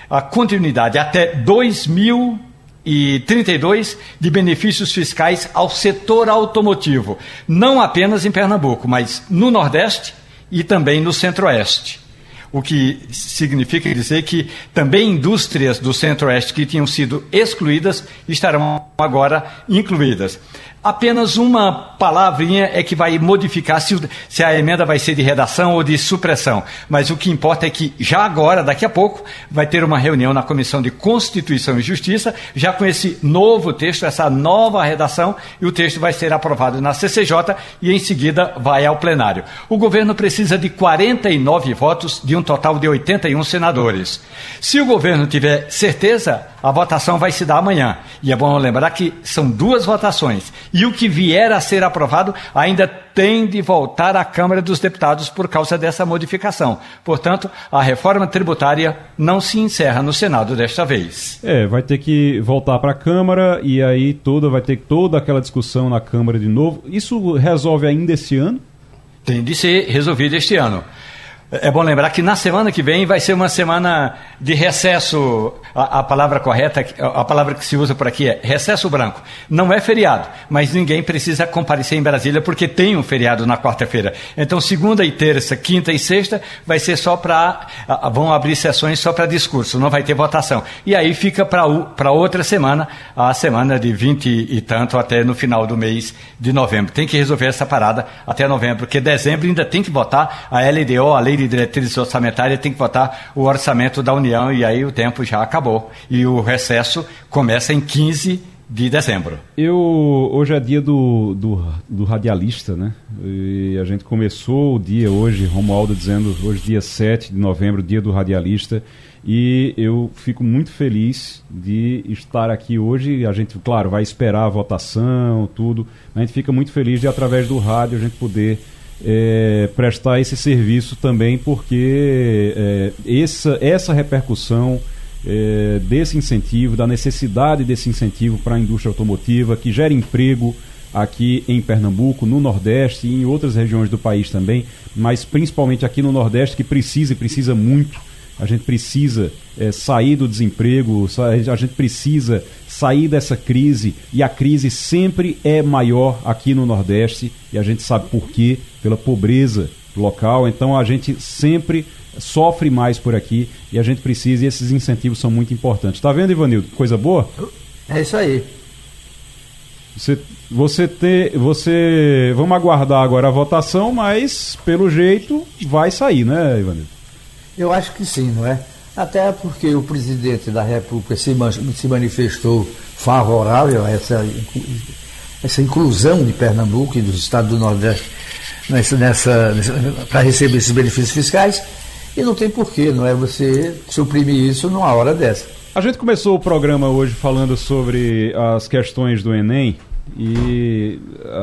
a continuidade até 2000 e 32 de benefícios fiscais ao setor automotivo, não apenas em Pernambuco, mas no Nordeste e também no Centro-Oeste. O que significa dizer que também indústrias do Centro-Oeste que tinham sido excluídas estarão agora incluídas. Apenas uma palavrinha é que vai modificar se, se, a emenda vai ser de redação ou de supressão. Mas o que importa é que já agora, daqui a pouco, vai ter uma reunião na Comissão de Constituição e Justiça, já com esse novo texto, essa nova redação, e o texto vai ser aprovado na CCJ e em seguida vai ao plenário. O governo precisa de 49 votos de um total de 81 senadores. Se o governo tiver certeza, a votação vai se dar amanhã. E é bom lembrar que são duas votações e o que vier a ser aprovado ainda tem de voltar à Câmara dos Deputados por causa dessa modificação. Portanto, a reforma tributária não se encerra no Senado desta vez. É, vai ter que voltar para a Câmara e aí toda vai ter toda aquela discussão na Câmara de novo. Isso resolve ainda esse ano? Tem de ser resolvido este ano. É bom lembrar que na semana que vem vai ser uma semana de recesso. A, a, palavra correta, a palavra que se usa por aqui é recesso branco. Não é feriado, mas ninguém precisa comparecer em Brasília porque tem um feriado na quarta-feira. Então, segunda e terça, quinta e sexta vai ser só para. Vão abrir sessões só para discurso, não vai ter votação. E aí fica para outra semana, a semana de 20 e tanto até no final do mês de novembro. Tem que resolver essa parada até novembro, porque dezembro ainda tem que votar a LDO, a Lei de de diretrizes orçamentárias tem que votar o orçamento da União e aí o tempo já acabou. E o recesso começa em 15 de dezembro. Eu hoje é dia do, do, do, radialista, né? E a gente começou o dia hoje, Romualdo dizendo hoje dia 7 de novembro, dia do radialista. E eu fico muito feliz de estar aqui hoje. A gente, claro, vai esperar a votação, tudo. A gente fica muito feliz de, através do rádio, a gente poder é, prestar esse serviço também, porque é, essa, essa repercussão é, desse incentivo, da necessidade desse incentivo para a indústria automotiva, que gera emprego aqui em Pernambuco, no Nordeste e em outras regiões do país também, mas principalmente aqui no Nordeste, que precisa e precisa muito. A gente precisa é, sair do desemprego, a gente precisa sair dessa crise e a crise sempre é maior aqui no Nordeste e a gente sabe por quê, pela pobreza local. Então a gente sempre sofre mais por aqui e a gente precisa e esses incentivos são muito importantes. Tá vendo, Ivanildo? Coisa boa? É isso aí. Você, você ter, você, vamos aguardar agora a votação, mas pelo jeito vai sair, né, Ivanildo? Eu acho que sim, não é? Até porque o presidente da República se, se manifestou favorável a essa, essa inclusão de Pernambuco e dos estados do Nordeste nessa, nessa, para receber esses benefícios fiscais. E não tem porquê, não é você suprimir isso numa hora dessa. A gente começou o programa hoje falando sobre as questões do Enem e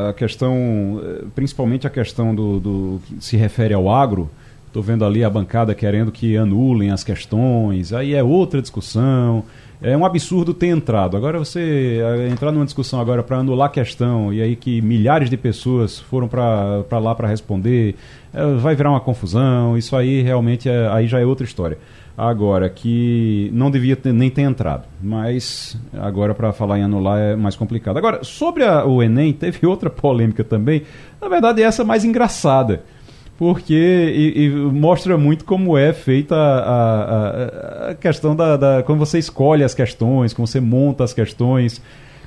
a questão, principalmente a questão do, do que se refere ao agro, Estou vendo ali a bancada querendo que anulem as questões, aí é outra discussão. É um absurdo ter entrado. Agora você eh, entrar numa discussão agora para anular a questão e aí que milhares de pessoas foram para lá para responder, é, vai virar uma confusão. Isso aí realmente é, aí já é outra história. Agora que não devia ter, nem ter entrado, mas agora para falar em anular é mais complicado. Agora sobre a, o Enem teve outra polêmica também. Na verdade essa mais engraçada porque e, e mostra muito como é feita a, a, a questão da, da, Como você escolhe as questões, como você monta as questões.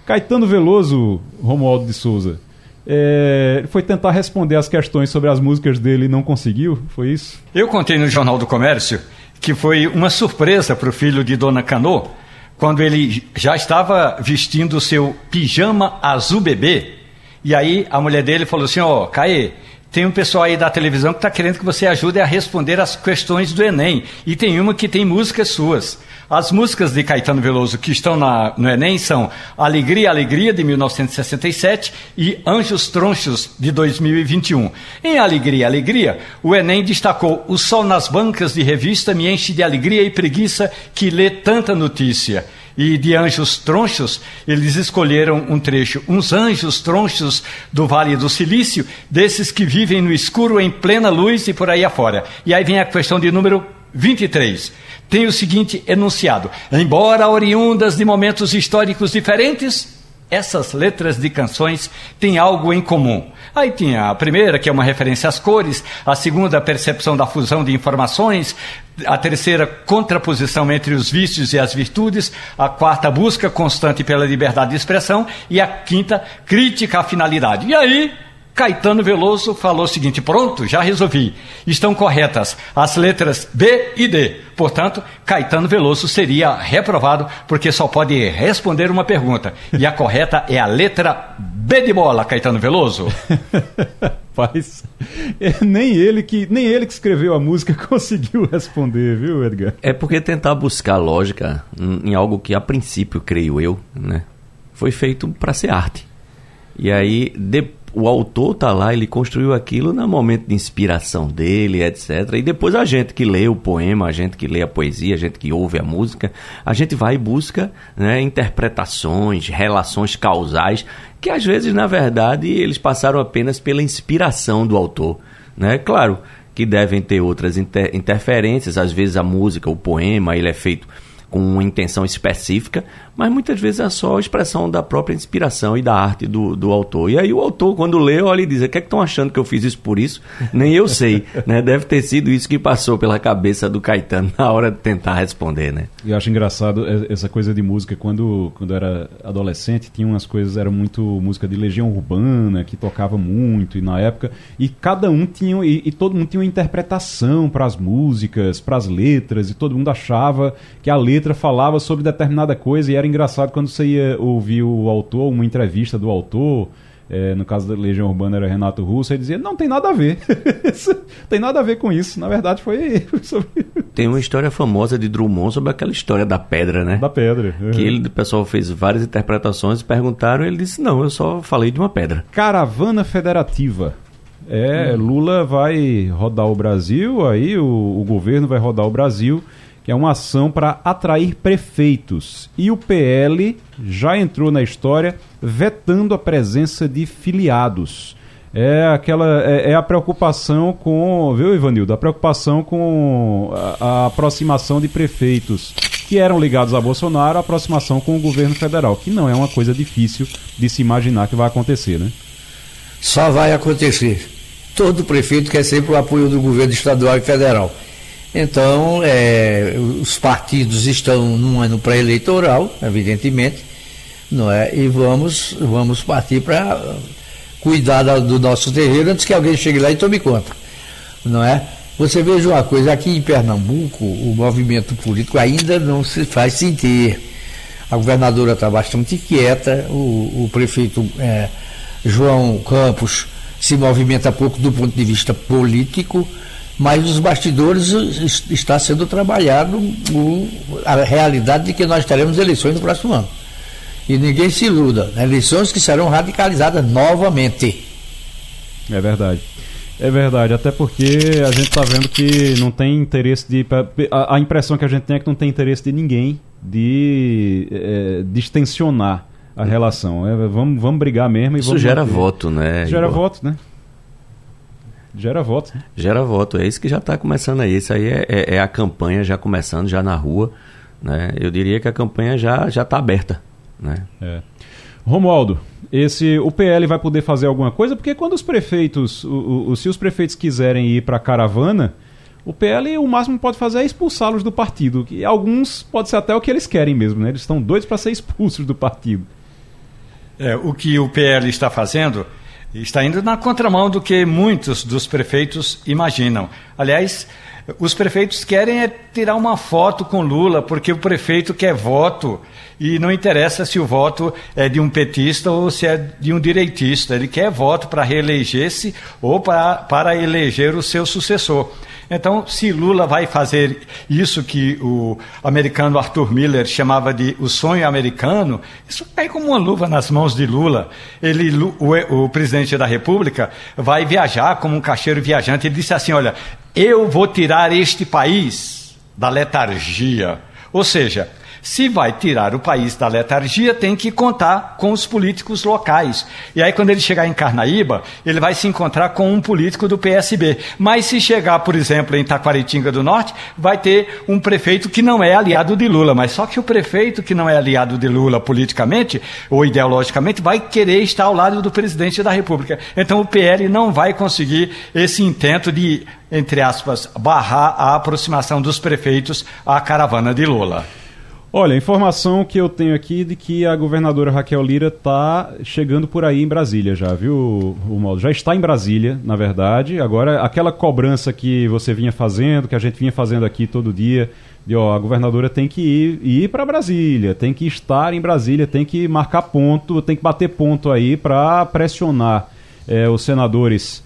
Caetano Veloso, Romualdo de Souza, é, foi tentar responder as questões sobre as músicas dele e não conseguiu? Foi isso? Eu contei no Jornal do Comércio que foi uma surpresa para o filho de Dona Canô, quando ele já estava vestindo o seu pijama azul bebê. E aí a mulher dele falou assim: Ó, oh, Caê, tem um pessoal aí da televisão que está querendo que você ajude a responder as questões do Enem. E tem uma que tem músicas suas. As músicas de Caetano Veloso que estão na, no Enem são Alegria, Alegria, de 1967 e Anjos Tronchos, de 2021. Em Alegria, Alegria, o Enem destacou O Sol nas bancas de revista me enche de alegria e preguiça que lê tanta notícia e de anjos tronchos, eles escolheram um trecho, uns anjos tronchos do Vale do Silício, desses que vivem no escuro em plena luz e por aí afora. E aí vem a questão de número 23. Tem o seguinte enunciado: Embora oriundas de momentos históricos diferentes, essas letras de canções têm algo em comum. Aí tinha a primeira, que é uma referência às cores, a segunda, a percepção da fusão de informações, a terceira, contraposição entre os vícios e as virtudes, a quarta, busca constante pela liberdade de expressão e a quinta, crítica à finalidade. E aí, Caetano Veloso falou o seguinte: pronto, já resolvi. Estão corretas as letras B e D. Portanto, Caetano Veloso seria reprovado porque só pode responder uma pergunta. E a correta é a letra B de bola, Caetano Veloso. Rapaz, é, nem ele que nem ele que escreveu a música conseguiu responder, viu, Edgar? É porque tentar buscar lógica em algo que a princípio, creio eu, né, foi feito para ser arte. E aí depois o autor tá lá, ele construiu aquilo no momento de inspiração dele, etc. E depois a gente que lê o poema, a gente que lê a poesia, a gente que ouve a música, a gente vai e busca né, interpretações, relações causais, que às vezes, na verdade, eles passaram apenas pela inspiração do autor. Né? Claro que devem ter outras inter interferências, às vezes a música, o poema, ele é feito com uma intenção específica, mas muitas vezes é só a expressão da própria inspiração e da arte do, do autor. E aí o autor, quando lê, olha e diz: o que é que estão achando que eu fiz isso por isso? Nem eu sei. né? Deve ter sido isso que passou pela cabeça do Caetano na hora de tentar responder. Né? Eu acho engraçado essa coisa de música. Quando, quando era adolescente, tinha umas coisas, era muito música de Legião Urbana, que tocava muito, e na época, e cada um tinha, e, e todo mundo tinha uma interpretação para as músicas, para as letras, e todo mundo achava que a letra letra falava sobre determinada coisa e era engraçado quando você ia ouvir o autor, uma entrevista do autor. É, no caso da Legião Urbana era Renato Russo, ele dizia: Não tem nada a ver. tem nada a ver com isso. Na verdade, foi sobre. Tem uma história famosa de Drummond sobre aquela história da pedra, né? Da pedra. Uhum. Que ele, o pessoal fez várias interpretações e perguntaram, ele disse: Não, eu só falei de uma pedra. Caravana Federativa. É, hum. Lula vai rodar o Brasil, aí o, o governo vai rodar o Brasil que é uma ação para atrair prefeitos. E o PL já entrou na história vetando a presença de filiados. É aquela é, é a preocupação com, viu, Ivanildo? A preocupação com a, a, aproximação de prefeitos que eram ligados a Bolsonaro, a aproximação com o governo federal, que não é uma coisa difícil de se imaginar que vai acontecer, né? Só vai acontecer. Todo prefeito quer sempre o apoio do governo estadual e federal. Então, é, os partidos estão num ano pré-eleitoral, evidentemente, não é? E vamos, vamos partir para cuidar do nosso terreiro antes que alguém chegue lá e tome conta, não é? Você veja uma coisa, aqui em Pernambuco, o movimento político ainda não se faz sentir. A governadora está bastante quieta, o, o prefeito é, João Campos se movimenta pouco do ponto de vista político, mas nos bastidores está sendo trabalhado a realidade de que nós teremos eleições no próximo ano. E ninguém se iluda, né? eleições que serão radicalizadas novamente. É verdade. É verdade, até porque a gente está vendo que não tem interesse de. A, a, impressão que a gente tem é que não tem interesse de ninguém de é, distensionar a relação. É, vamos, vamos brigar mesmo e Isso vamos. gera manter. voto, né? Gera Igor? voto, né? Gera voto. Né? Gera voto, é isso que já está começando aí. Isso aí é, é, é, a campanha já começando, já na rua. Né? Eu diria que a campanha já está aberta. Né? É. Romualdo, esse o PL vai poder fazer alguma coisa? Porque quando os prefeitos, o, o, se os prefeitos quiserem ir para a caravana, o PL o máximo pode fazer é expulsá-los do partido. E alguns pode ser até o que eles querem mesmo, né? Eles estão doidos para ser expulsos do partido. É, o que o PL está fazendo está indo na contramão do que muitos dos prefeitos imaginam. Aliás, os prefeitos querem é tirar uma foto com Lula, porque o prefeito quer voto e não interessa se o voto é de um petista ou se é de um direitista. Ele quer voto para reeleger-se ou para, eleger o seu sucessor. Então, se Lula vai fazer isso que o americano Arthur Miller chamava de o sonho americano, isso cai como uma luva nas mãos de Lula. Ele, o, o presidente da República vai viajar como um caixeiro viajante. Ele disse assim: Olha, eu vou tirar este país da letargia. Ou seja, se vai tirar o país da letargia, tem que contar com os políticos locais. E aí, quando ele chegar em Carnaíba, ele vai se encontrar com um político do PSB. Mas se chegar, por exemplo, em Taquaritinga do Norte, vai ter um prefeito que não é aliado de Lula. Mas só que o prefeito que não é aliado de Lula politicamente ou ideologicamente vai querer estar ao lado do presidente da República. Então o PL não vai conseguir esse intento de, entre aspas, barrar a aproximação dos prefeitos à caravana de Lula. Olha, informação que eu tenho aqui de que a governadora Raquel Lira está chegando por aí em Brasília já, viu, Romualdo? Já está em Brasília, na verdade. Agora, aquela cobrança que você vinha fazendo, que a gente vinha fazendo aqui todo dia, de ó, a governadora tem que ir, ir para Brasília, tem que estar em Brasília, tem que marcar ponto, tem que bater ponto aí para pressionar é, os senadores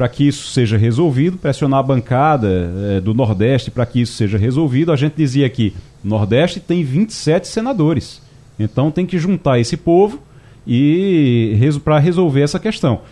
para que isso seja resolvido, pressionar a bancada é, do Nordeste para que isso seja resolvido. A gente dizia que o Nordeste tem 27 senadores, então tem que juntar esse povo e para resolver essa questão.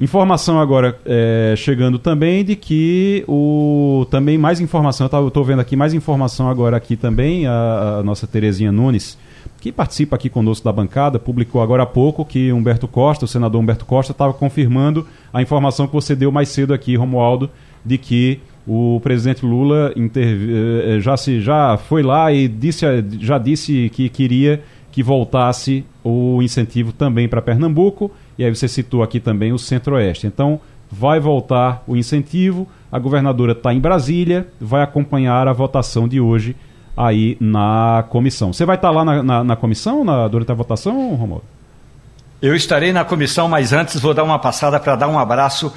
Informação agora é, chegando também de que o também mais informação, eu estou vendo aqui mais informação agora aqui também, a, a nossa Terezinha Nunes que participa aqui conosco da bancada, publicou agora há pouco que Humberto Costa, o senador Humberto Costa, estava confirmando a informação que você deu mais cedo aqui, Romualdo, de que o presidente Lula eh, eh, já, se, já foi lá e disse, já disse que queria que voltasse o incentivo também para Pernambuco, e aí você citou aqui também o Centro-Oeste. Então, vai voltar o incentivo, a governadora está em Brasília, vai acompanhar a votação de hoje aí na comissão. Você vai estar lá na, na, na comissão, na, durante a votação, Romualdo? Eu estarei na comissão, mas antes vou dar uma passada para dar um abraço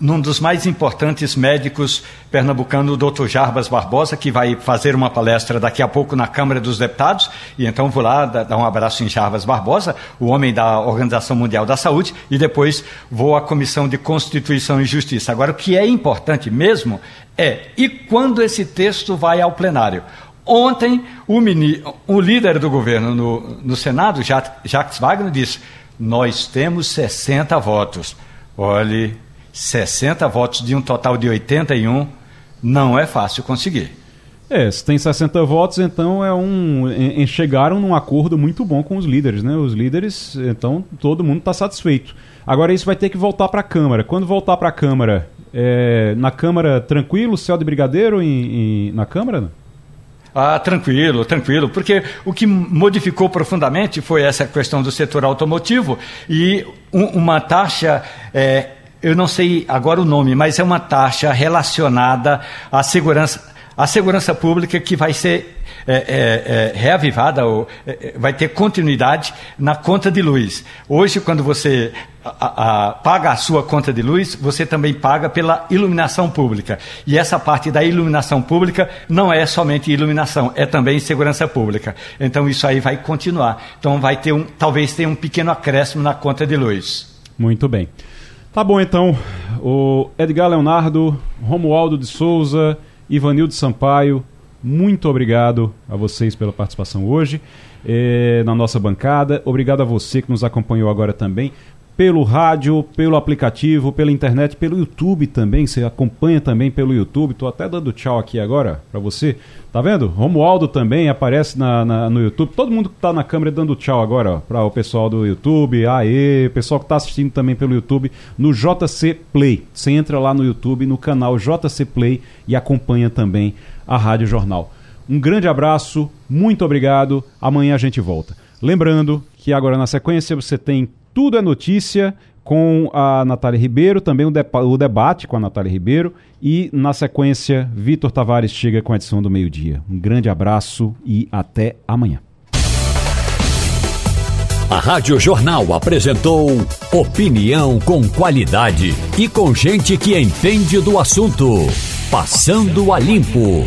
num dos mais importantes médicos pernambucanos, o doutor Jarbas Barbosa, que vai fazer uma palestra daqui a pouco na Câmara dos Deputados. E então vou lá dar um abraço em Jarbas Barbosa, o homem da Organização Mundial da Saúde, e depois vou à Comissão de Constituição e Justiça. Agora, o que é importante mesmo é, e quando esse texto vai ao plenário? Ontem, o, mini, o líder do governo no, no Senado, Jacques Wagner, disse: Nós temos 60 votos. Olhe, 60 votos de um total de 81 não é fácil conseguir. É, se tem 60 votos, então é um. Em, chegaram num acordo muito bom com os líderes, né? Os líderes, então todo mundo está satisfeito. Agora isso vai ter que voltar para a Câmara. Quando voltar para a Câmara, é, na Câmara tranquilo, céu de brigadeiro em, em, na Câmara? Não? Ah, tranquilo, tranquilo, porque o que modificou profundamente foi essa questão do setor automotivo e um, uma taxa. É, eu não sei agora o nome, mas é uma taxa relacionada à segurança, à segurança pública que vai ser é, é, é, reavivada, ou, é, é, vai ter continuidade na conta de luz. Hoje, quando você a, a, paga a sua conta de luz, você também paga pela iluminação pública. E essa parte da iluminação pública não é somente iluminação, é também segurança pública. Então isso aí vai continuar. Então vai ter um, talvez tenha um pequeno acréscimo na conta de luz. Muito bem. Tá bom então, o Edgar Leonardo, Romualdo de Souza, Ivanildo Sampaio, muito obrigado a vocês pela participação hoje eh, na nossa bancada. Obrigado a você que nos acompanhou agora também. pelo rádio, pelo aplicativo, pela internet, pelo YouTube também. Você acompanha também pelo YouTube. Tô até dando tchau aqui agora para você. Tá vendo? Romualdo também aparece na, na, no YouTube. Todo mundo que tá na câmera dando tchau agora para o pessoal do YouTube. Aê, pessoal que tá assistindo também pelo YouTube no JC Play. Você entra lá no YouTube, no canal JC Play e acompanha também a Rádio Jornal. Um grande abraço, muito obrigado. Amanhã a gente volta. Lembrando que agora na sequência você tem tudo é notícia com a Natália Ribeiro, também o, o, debate com a Natália Ribeiro e, na sequência, Vitor Tavares chega com a edição do meio-dia. Um grande abraço e até amanhã. A Rádio Jornal apresentou opinião com qualidade e com gente que entende do assunto. Passando a limpo.